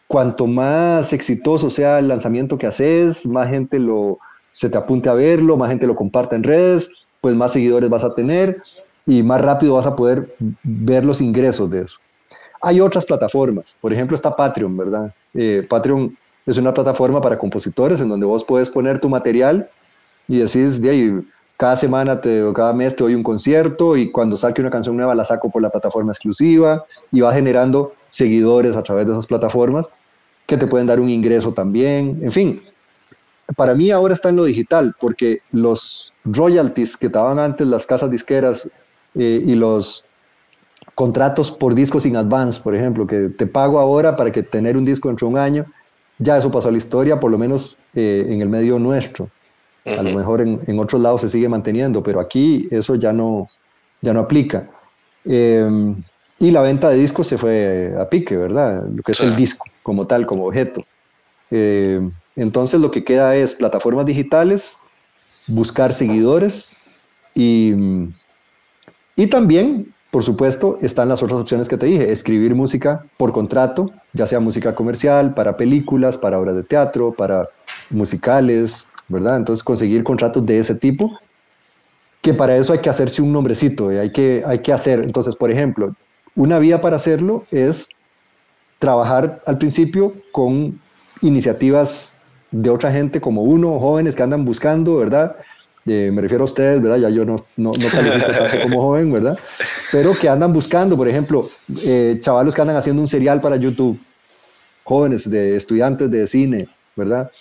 Speaker 2: Cuanto más exitoso sea el lanzamiento que haces, más gente lo, se te apunte a verlo, más gente lo comparta en redes, pues más seguidores vas a tener y más rápido vas a poder ver los ingresos de eso. Hay otras plataformas, por ejemplo está Patreon, ¿verdad? Eh, Patreon es una plataforma para compositores en donde vos puedes poner tu material y decís, de ahí, cada semana te, o cada mes te doy un concierto y cuando saque una canción nueva la saco por la plataforma exclusiva y va generando seguidores a través de esas plataformas que te pueden dar un ingreso también. En fin, para mí ahora está en lo digital porque los royalties que estaban antes las casas disqueras eh, y los contratos por discos sin advance, por ejemplo, que te pago ahora para que tener un disco dentro de un año, ya eso pasó a la historia, por lo menos eh, en el medio nuestro. A lo mejor en, en, otros lados se sigue manteniendo, pero aquí eso ya no, ya no aplica. Em, y la venta de discos se fue a pique, ¿verdad? Lo que es el disco como tal, como objeto. Em, entonces lo que queda es plataformas digitales, buscar seguidores y, y también, por supuesto, están las otras opciones que te dije, escribir música por contrato, ya sea música comercial, para películas, para obras de teatro, para musicales, ¿verdad? Entonces conseguir contratos de ese tipo, que para eso hay que hacerse un nombrecito, y hay que, hay que hacer. Entonces, por ejemplo, una vía para hacerlo es trabajar al principio con iniciativas de otra gente como uno, jóvenes que andan buscando, ¿verdad? Eh, me refiero a ustedes, ¿verdad? Ya yo no, no, no tanto como joven, ¿verdad? Pero que andan buscando, por ejemplo, eh, chavalos que andan haciendo un serial para YouTube, jóvenes de estudiantes de cine, ¿verdad?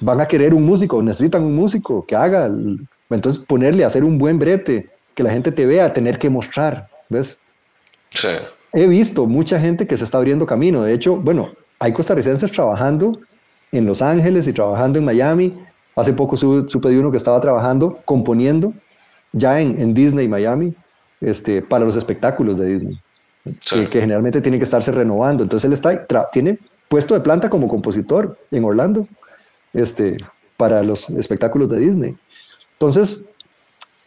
Speaker 2: Van a querer un músico, necesitan un músico que haga, entonces ponerle, hacer un buen brete, que la gente te vea, tener que mostrar, ¿ves? Sí. He visto mucha gente que se está abriendo camino, de hecho, bueno, hay costarricenses trabajando en Los Ángeles y trabajando en Miami, Hace poco supe de uno que estaba trabajando, componiendo, ya en, en Disney Miami, este, para los espectáculos de Disney, que, generalmente tienen que estarse renovando. Entonces él está, tiene puesto de planta como compositor en Orlando, este, para los espectáculos de Disney. Entonces,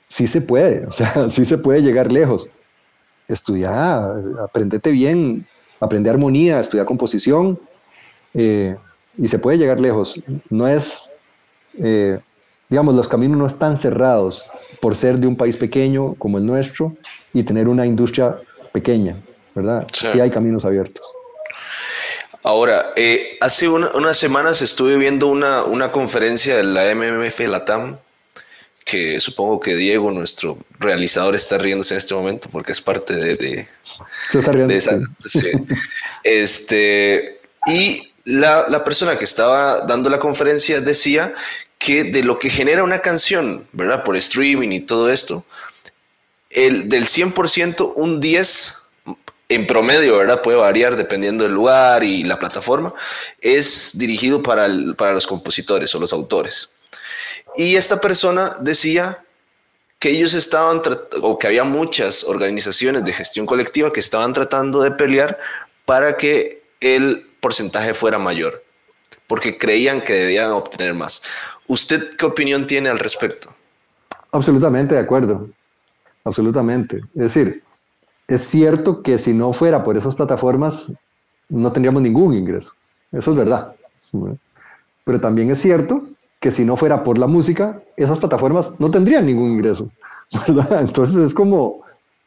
Speaker 2: sí se puede, o sea, sí se puede llegar lejos. Estudia, aprendete bien, aprende armonía, estudia composición, eh, y se puede llegar lejos. No es eh, digamos, los caminos no están cerrados por ser de un país pequeño como el nuestro y tener una industria pequeña, ¿verdad? Sí, hay caminos abiertos.
Speaker 1: Ahora, eh, hace unas semanas estuve viendo una, una conferencia de la MMF Latam que supongo que Diego, nuestro realizador, está riéndose en este momento porque es parte de, de,
Speaker 2: está riendo,
Speaker 1: esa. Este, y la, la, persona que estaba dando la conferencia decía que de lo que genera una canción, ¿verdad? Por streaming y todo esto, el, del 100%, un 10% en promedio, ¿verdad? Puede variar dependiendo del lugar y la plataforma, es dirigido para, para los compositores o los autores. Y esta persona decía que ellos estaban, o que había muchas organizaciones de gestión colectiva que estaban tratando de pelear para que el porcentaje fuera mayor, porque creían que debían obtener más. ¿Usted qué opinión tiene al respecto?
Speaker 2: Absolutamente de acuerdo, absolutamente. Es decir, es cierto que si no fuera por esas plataformas, no tendríamos ningún ingreso. Eso es verdad. Pero también es cierto que si no fuera por la música, esas plataformas no tendrían ningún ingreso. Entonces es como,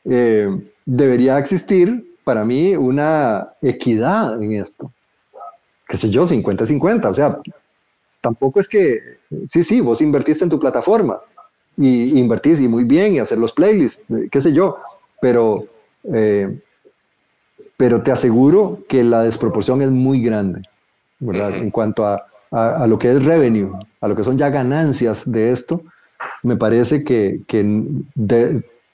Speaker 2: eh, debería existir para mí una equidad en esto. Qué sé yo, 50-50. O sea, tampoco es que, sí, sí, vos invertiste en tu plataforma y invertís y muy bien y hacer los playlists, qué sé yo, pero eh, pero te aseguro que la desproporción es muy grande, ¿verdad? En cuanto a, a, lo que es revenue, a lo que son ya ganancias de esto, me parece que, que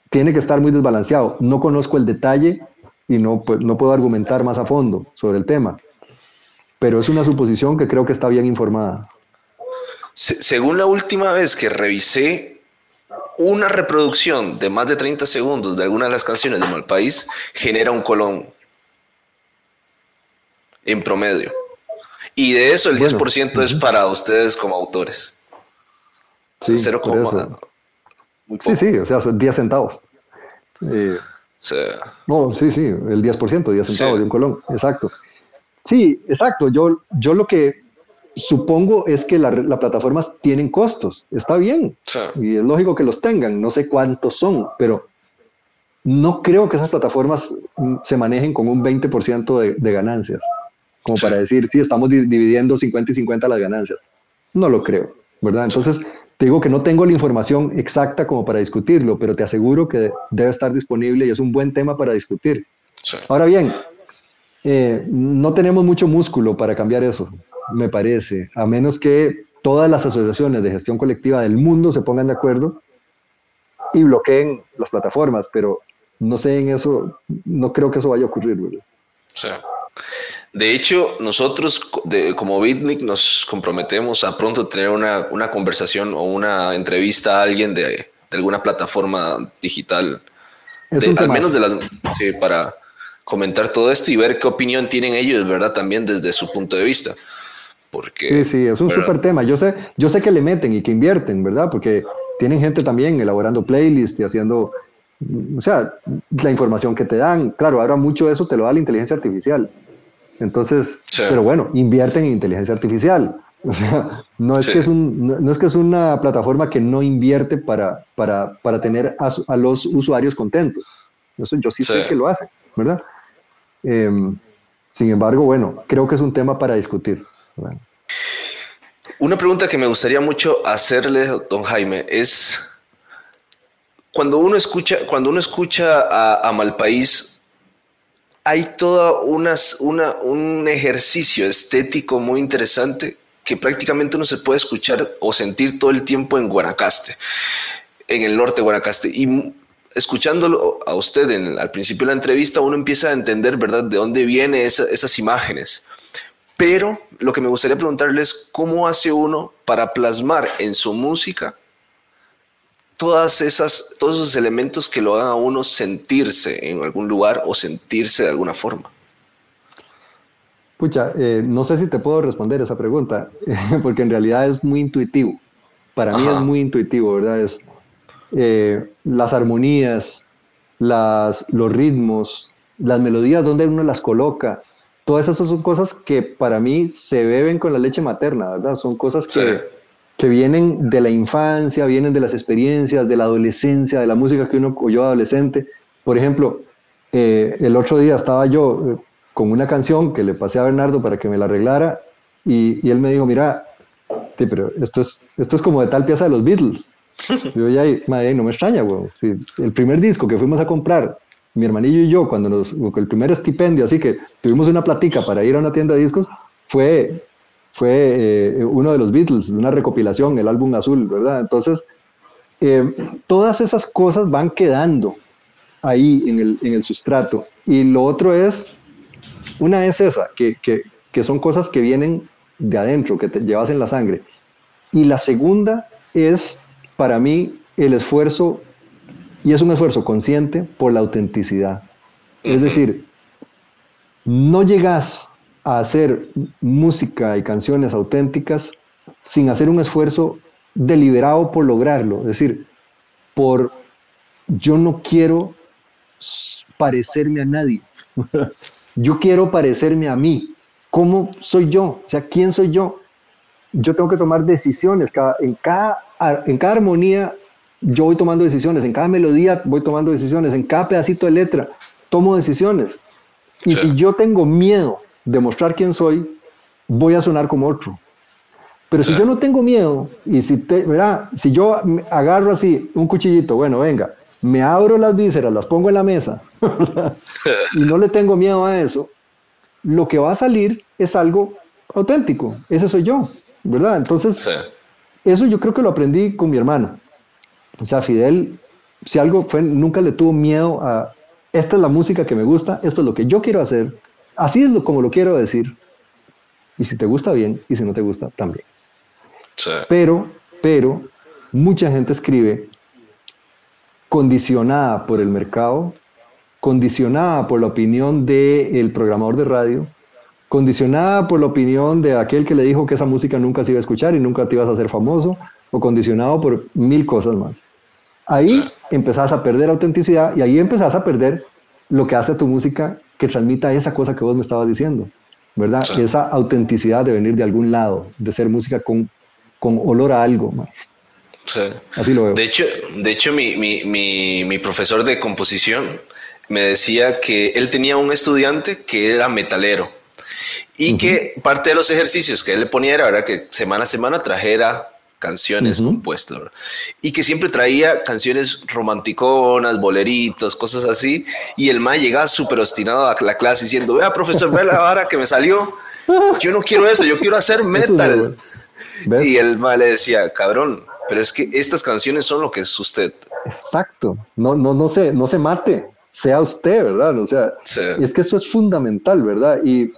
Speaker 2: tiene que estar muy desbalanceado. No conozco el detalle y no, pues, no puedo argumentar más a fondo sobre el tema, pero es una suposición que creo que está bien informada.
Speaker 1: según la última vez que revisé una reproducción de más de 30 segundos de alguna de las canciones de Malpaís genera un colón en promedio. Y de eso el 10% es para ustedes como autores.
Speaker 2: Sí, sí, sí, o sea, son 10 centavos. Eh, no, sí, sí, el 10%, 10 centavos de un colón, exacto. Sí, exacto. Yo, yo lo que supongo es que las plataformas tienen costos, está bien, y es lógico que los tengan, no sé cuántos son, pero no creo que esas plataformas mm, se manejen con un 20% de, de, ganancias, como para decir, sí, estamos dividiendo 50 y 50 las ganancias. No lo creo, ¿verdad? Entonces, te digo que no tengo la información exacta como para discutirlo, pero te aseguro que debe estar disponible y es un buen tema para discutir. Ahora bien, eh, no tenemos mucho músculo para cambiar eso me parece, a menos que todas las asociaciones de gestión colectiva del mundo se pongan de acuerdo y bloqueen las plataformas, pero no sé en eso, no creo que eso vaya a ocurrir.
Speaker 1: De hecho, nosotros como Bitnik nos comprometemos a pronto tener una, conversación o una entrevista a alguien de, alguna plataforma digital, al menos de las, para comentar todo esto y ver qué opinión tienen ellos, ¿verdad? También desde su punto de vista
Speaker 2: sí, sí, es un súper tema. Yo sé, yo sé que le meten y que invierten, ¿verdad? Porque tienen gente también elaborando playlists y haciendo, o sea, la información que te dan. Claro, ahora mucho de eso te lo da la inteligencia artificial. Entonces, pero bueno, invierten en inteligencia artificial. O sea, no es, que es un, no, es que es una plataforma que no invierte para, para, para tener a, los usuarios contentos. Eso yo sí, sé que lo hace, ¿verdad? Em, sin embargo, bueno, creo que es un tema para discutir.
Speaker 1: Una pregunta que me gustaría mucho hacerle, don Jaime, es cuando uno escucha, cuando uno escucha a, a Malpaís, hay todo una, un ejercicio estético muy interesante que prácticamente uno se puede escuchar o sentir todo el tiempo en Guanacaste, en el norte de Guanacaste. Y escuchándolo a usted al principio de la entrevista, uno empieza a entender, ¿verdad?, de dónde vienen esas imágenes. Pero lo que me gustaría preguntarles es cómo hace uno para plasmar en su música todas esas, todos esos elementos que lo hagan a uno sentirse en algún lugar o sentirse de alguna forma.
Speaker 2: Pucha, eh, no sé si te puedo responder esa pregunta, porque en realidad es muy intuitivo. Para mí es muy intuitivo, ¿verdad? Es eh, las armonías, las, los ritmos, las melodías, donde uno las coloca, todas esas son cosas que para mí se beben con la leche materna, ¿verdad? Son cosas que, que vienen de la infancia, vienen de las experiencias, de la adolescencia, de la música que uno oyó adolescente. Por ejemplo, eh, el otro día estaba yo eh, con una canción que le pasé a Bernardo para que me la arreglara y, y él me dijo, mira, pero esto es, esto es como de tal pieza de los Beatles. yo ya, madre, no me extraña, güey. el primer disco que fuimos a comprar, mi hermanillo y yo, cuando nos, el primer estipendio, así que tuvimos una platica para ir a una tienda de discos, fue, fue eh, uno de los Beatles, una recopilación, el álbum azul, ¿verdad? Entonces, eh, todas esas cosas van quedando ahí en el, en el, sustrato. Y lo otro es, una es esa, que, que, que son cosas que vienen de adentro, que te llevas en la sangre. Y la segunda es, para mí, el esfuerzo, y es un esfuerzo consciente, por la autenticidad. Es decir, no llegas a hacer música y canciones auténticas sin hacer un esfuerzo deliberado por lograrlo. Es decir, por yo no quiero parecerme a nadie. yo quiero parecerme a mí. ¿Cómo soy yo? O sea, ¿quién soy yo? Yo tengo que tomar decisiones. en, cada, en cada armonía yo voy tomando decisiones. En cada melodía voy tomando decisiones. En cada pedacito de letra tomo decisiones. Y si yo tengo miedo de mostrar quién soy, voy a sonar como otro. Pero si yo no tengo miedo y si, te, si yo agarro así un cuchillito, bueno, venga, me abro las vísceras, las pongo en la mesa y no le tengo miedo a eso, lo que va a salir es algo auténtico. Ese soy yo, ¿verdad? Entonces, eso yo creo que lo aprendí con mi hermano. O sea, Fidel, si algo fue, nunca le tuvo miedo a, esta es la música que me gusta, esto es lo que yo quiero hacer, así es lo, como lo quiero decir. Y si te gusta bien, y si no te gusta, también. Pero, pero, mucha gente escribe condicionada por el mercado condicionada por la opinión del programador de radio, condicionada por la opinión de aquel que le dijo que esa música nunca se iba a escuchar y nunca te ibas a hacer famoso, o condicionado por mil cosas más. Ahí empezás a perder autenticidad y ahí empezás a perder lo que hace tu música que transmita esa cosa que vos me estabas diciendo, ¿verdad? Esa autenticidad de venir de algún lado, de ser música con, con olor a algo.
Speaker 1: Así lo veo. De hecho, de hecho mi, mi, mi, mi profesor de composición me decía que él tenía un estudiante que era metalero y que parte de los ejercicios que él le ponía era que semana a semana trajera canciones compuestas y que siempre traía canciones romanticonas, boleritos, cosas así y el ma llegaba súper obstinado a la clase diciendo, vea profesor, vea la vara que me salió, yo no quiero eso, yo quiero hacer metal. Y el ma le decía, cabrón, pero es que estas canciones son lo que es usted.
Speaker 2: Exacto, no, no, no, se, no se mate sea usted, ¿verdad? O sea, es que eso es fundamental, ¿verdad? Y,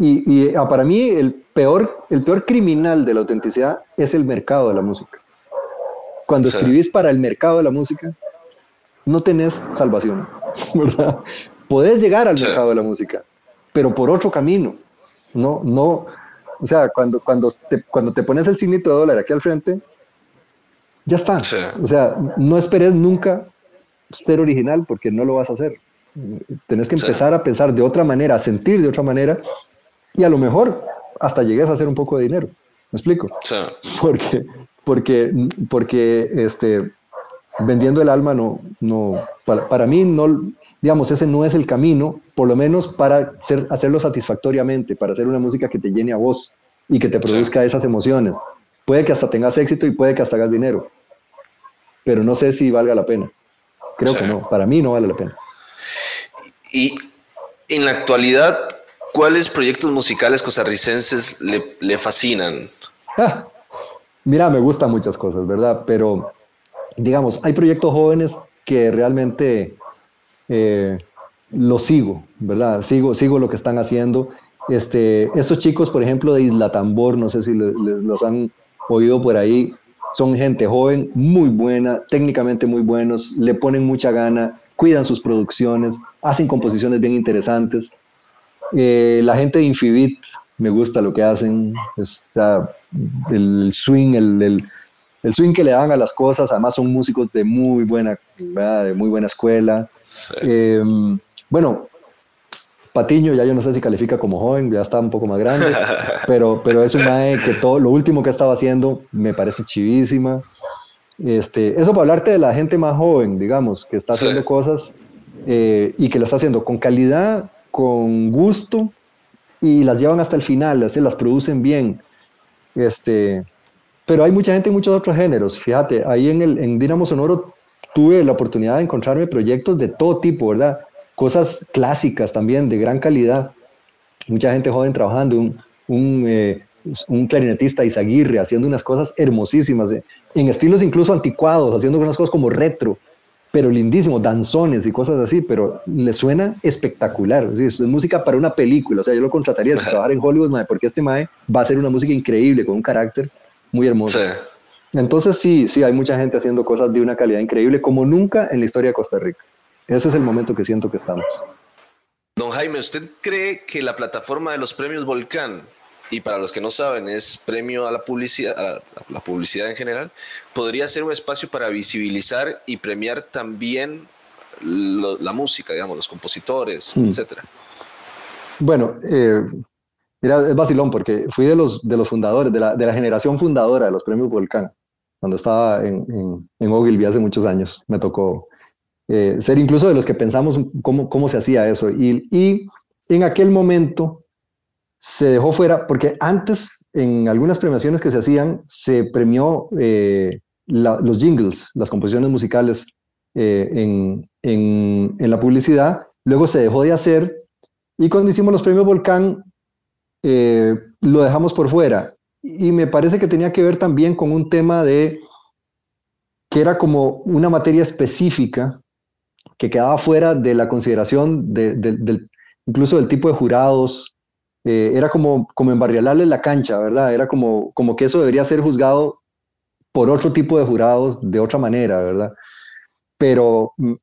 Speaker 2: y, ah, para mí el peor, el peor criminal de la autenticidad es el mercado de la música. Cuando escribís para el mercado de la música, no tenés salvación, ¿verdad? Podés llegar al mercado de la música, pero por otro camino. No, no, o sea, cuando, cuando, te, cuando te pones el signito de dólar aquí al frente, ya está. O sea, no esperes nunca ser original porque no lo vas a hacer. Tenés que empezar a pensar de otra manera, a sentir de otra manera y a lo mejor hasta llegues a hacer un poco de dinero. ¿Me explico? Porque, porque, porque este, vendiendo el alma no, no para, para, mí no, digamos, ese no es el camino, por lo menos para hacerlo satisfactoriamente, para hacer una música que te llene a vos y que te produzca esas emociones. Puede que hasta tengas éxito y puede que hasta hagas dinero, pero no sé si valga la pena. Creo que no, para mí no vale la pena.
Speaker 1: Y en la actualidad, ¿cuáles proyectos musicales costarricenses le, fascinan?
Speaker 2: Ah, mira, me gustan muchas cosas, ¿verdad? Pero, digamos, hay proyectos jóvenes que realmente eh, los sigo, ¿verdad? Sigo, sigo lo que están haciendo. Este, estos chicos, por ejemplo, de Isla Tambor, no sé si los han oído por ahí, son gente joven, muy buena, técnicamente muy buenos, le ponen mucha gana, cuidan sus producciones, hacen composiciones bien interesantes. Eh, la gente de Infibit, me gusta lo que hacen, el swing, el, swing que le dan a las cosas, además son músicos de muy buena, de muy buena escuela. Em, bueno, Patiño, ya yo no sé si califica como joven, ya está un poco más grande, pero, pero es un mae que todo, lo último que estaba haciendo me parece chivísima. Este, eso para hablarte de la gente más joven, digamos, que está haciendo cosas eh, y que lo está haciendo con calidad, con gusto y las llevan hasta el final, así las producen bien. Este, pero hay mucha gente en muchos otros géneros. Fíjate, ahí en, el, en Dinamo Sonoro tuve la oportunidad de encontrarme proyectos de todo tipo, ¿verdad? Cosas clásicas también, de gran calidad. Mucha gente joven trabajando, un, un, eh, un clarinetista Isaguirre haciendo unas cosas hermosísimas, eh, en estilos incluso anticuados, haciendo unas cosas como retro, pero lindísimos, danzones y cosas así, pero le suena espectacular. Es, música para una película, o sea, yo lo contrataría de trabajar en Hollywood, porque este mae va a ser una música increíble, con un carácter muy hermoso. Entonces sí, sí, hay mucha gente haciendo cosas de una calidad increíble, como nunca en la historia de Costa Rica. Ese es el momento que siento que estamos.
Speaker 1: Don Jaime, ¿usted cree que la plataforma de los premios Volcán y para los que no saben, es premio a la publicidad, a la, publicidad en general, podría ser un espacio para visibilizar y premiar también la música, digamos, los compositores, mm. etcétera.
Speaker 2: Bueno, eh, mira, es vacilón porque fui de los, de los fundadores, de la, de la generación fundadora de los premios Volcán, cuando estaba en, en, en Ogilvy hace muchos años, me tocó eh, ser incluso de los que pensamos cómo, cómo se hacía eso. Y, y en aquel momento se dejó fuera, porque antes en algunas premiaciones que se hacían, se premió eh, los jingles, las composiciones musicales eh, en, en, en, la publicidad, luego se dejó de hacer y cuando hicimos los premios Volcán, eh, lo dejamos por fuera. Y me parece que tenía que ver también con un tema de que era como una materia específica que quedaba fuera de la consideración de, del, incluso del tipo de jurados, eh, era como, como embarrialarle la cancha, ¿verdad? Era como, como que eso debería ser juzgado por otro tipo de jurados de otra manera, ¿verdad? Pero mm,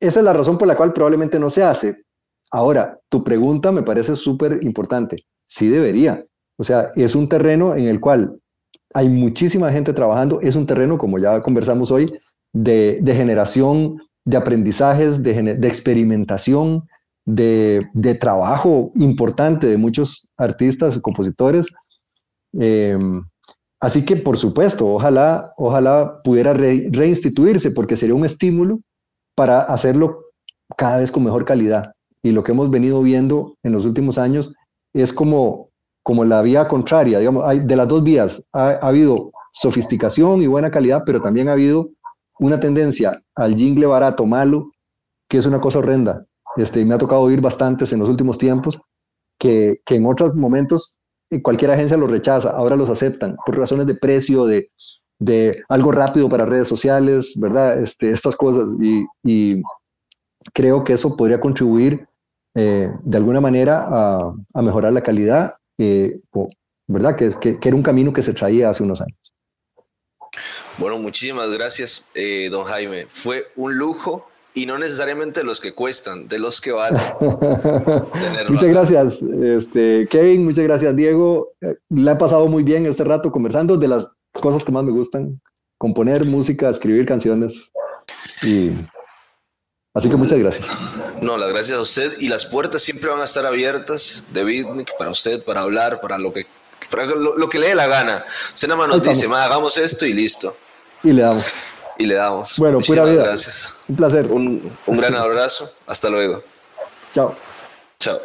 Speaker 2: esa es la razón por la cual probablemente no se hace. Ahora, tu pregunta me parece súper importante. Sí debería. O sea, es un terreno en el cual hay muchísima gente trabajando. Es un terreno, como ya conversamos hoy, de, de generación de aprendizajes, de, de experimentación, de, trabajo importante de muchos artistas, y compositores. Eh, así que, por supuesto, ojalá, ojalá pudiera reinstituirse porque sería un estímulo para hacerlo cada vez con mejor calidad. Y lo que hemos venido viendo en los últimos años es como, como la vía contraria, digamos, de las dos vías ha habido sofisticación y buena calidad, pero también ha habido una tendencia al jingle barato, malo, que es una cosa horrenda. Este, me ha tocado oír bastantes en los últimos tiempos que, en otros momentos eh, cualquier agencia los rechaza, ahora los aceptan por razones de precio, de, de algo rápido para redes sociales, ¿verdad? Este, estas cosas. Y, creo que eso podría contribuir eh, de alguna manera a, mejorar la calidad, eh, ¿verdad? Que, era un camino que se traía hace unos años.
Speaker 1: Bueno, muchísimas gracias, don Jaime. Fue un lujo y no necesariamente los que cuestan, de los que valen.
Speaker 2: muchas gracias, este, Kevin, muchas gracias, Diego. Eh, le ha pasado muy bien este rato conversando de las cosas que más me gustan, componer música, escribir canciones. Y... Así que muchas gracias.
Speaker 1: No, las gracias a usted y las puertas siempre van a estar abiertas de Bitnik para usted, para hablar, para lo que, para lo, que le dé la gana. Usted nada más nos dice, hagamos esto y listo.
Speaker 2: Y le damos
Speaker 1: y le damos.
Speaker 2: Bueno, pura vida.
Speaker 1: Gracias.
Speaker 2: Un placer.
Speaker 1: Un, un gran abrazo. Hasta luego.
Speaker 2: Chao.
Speaker 1: Chao.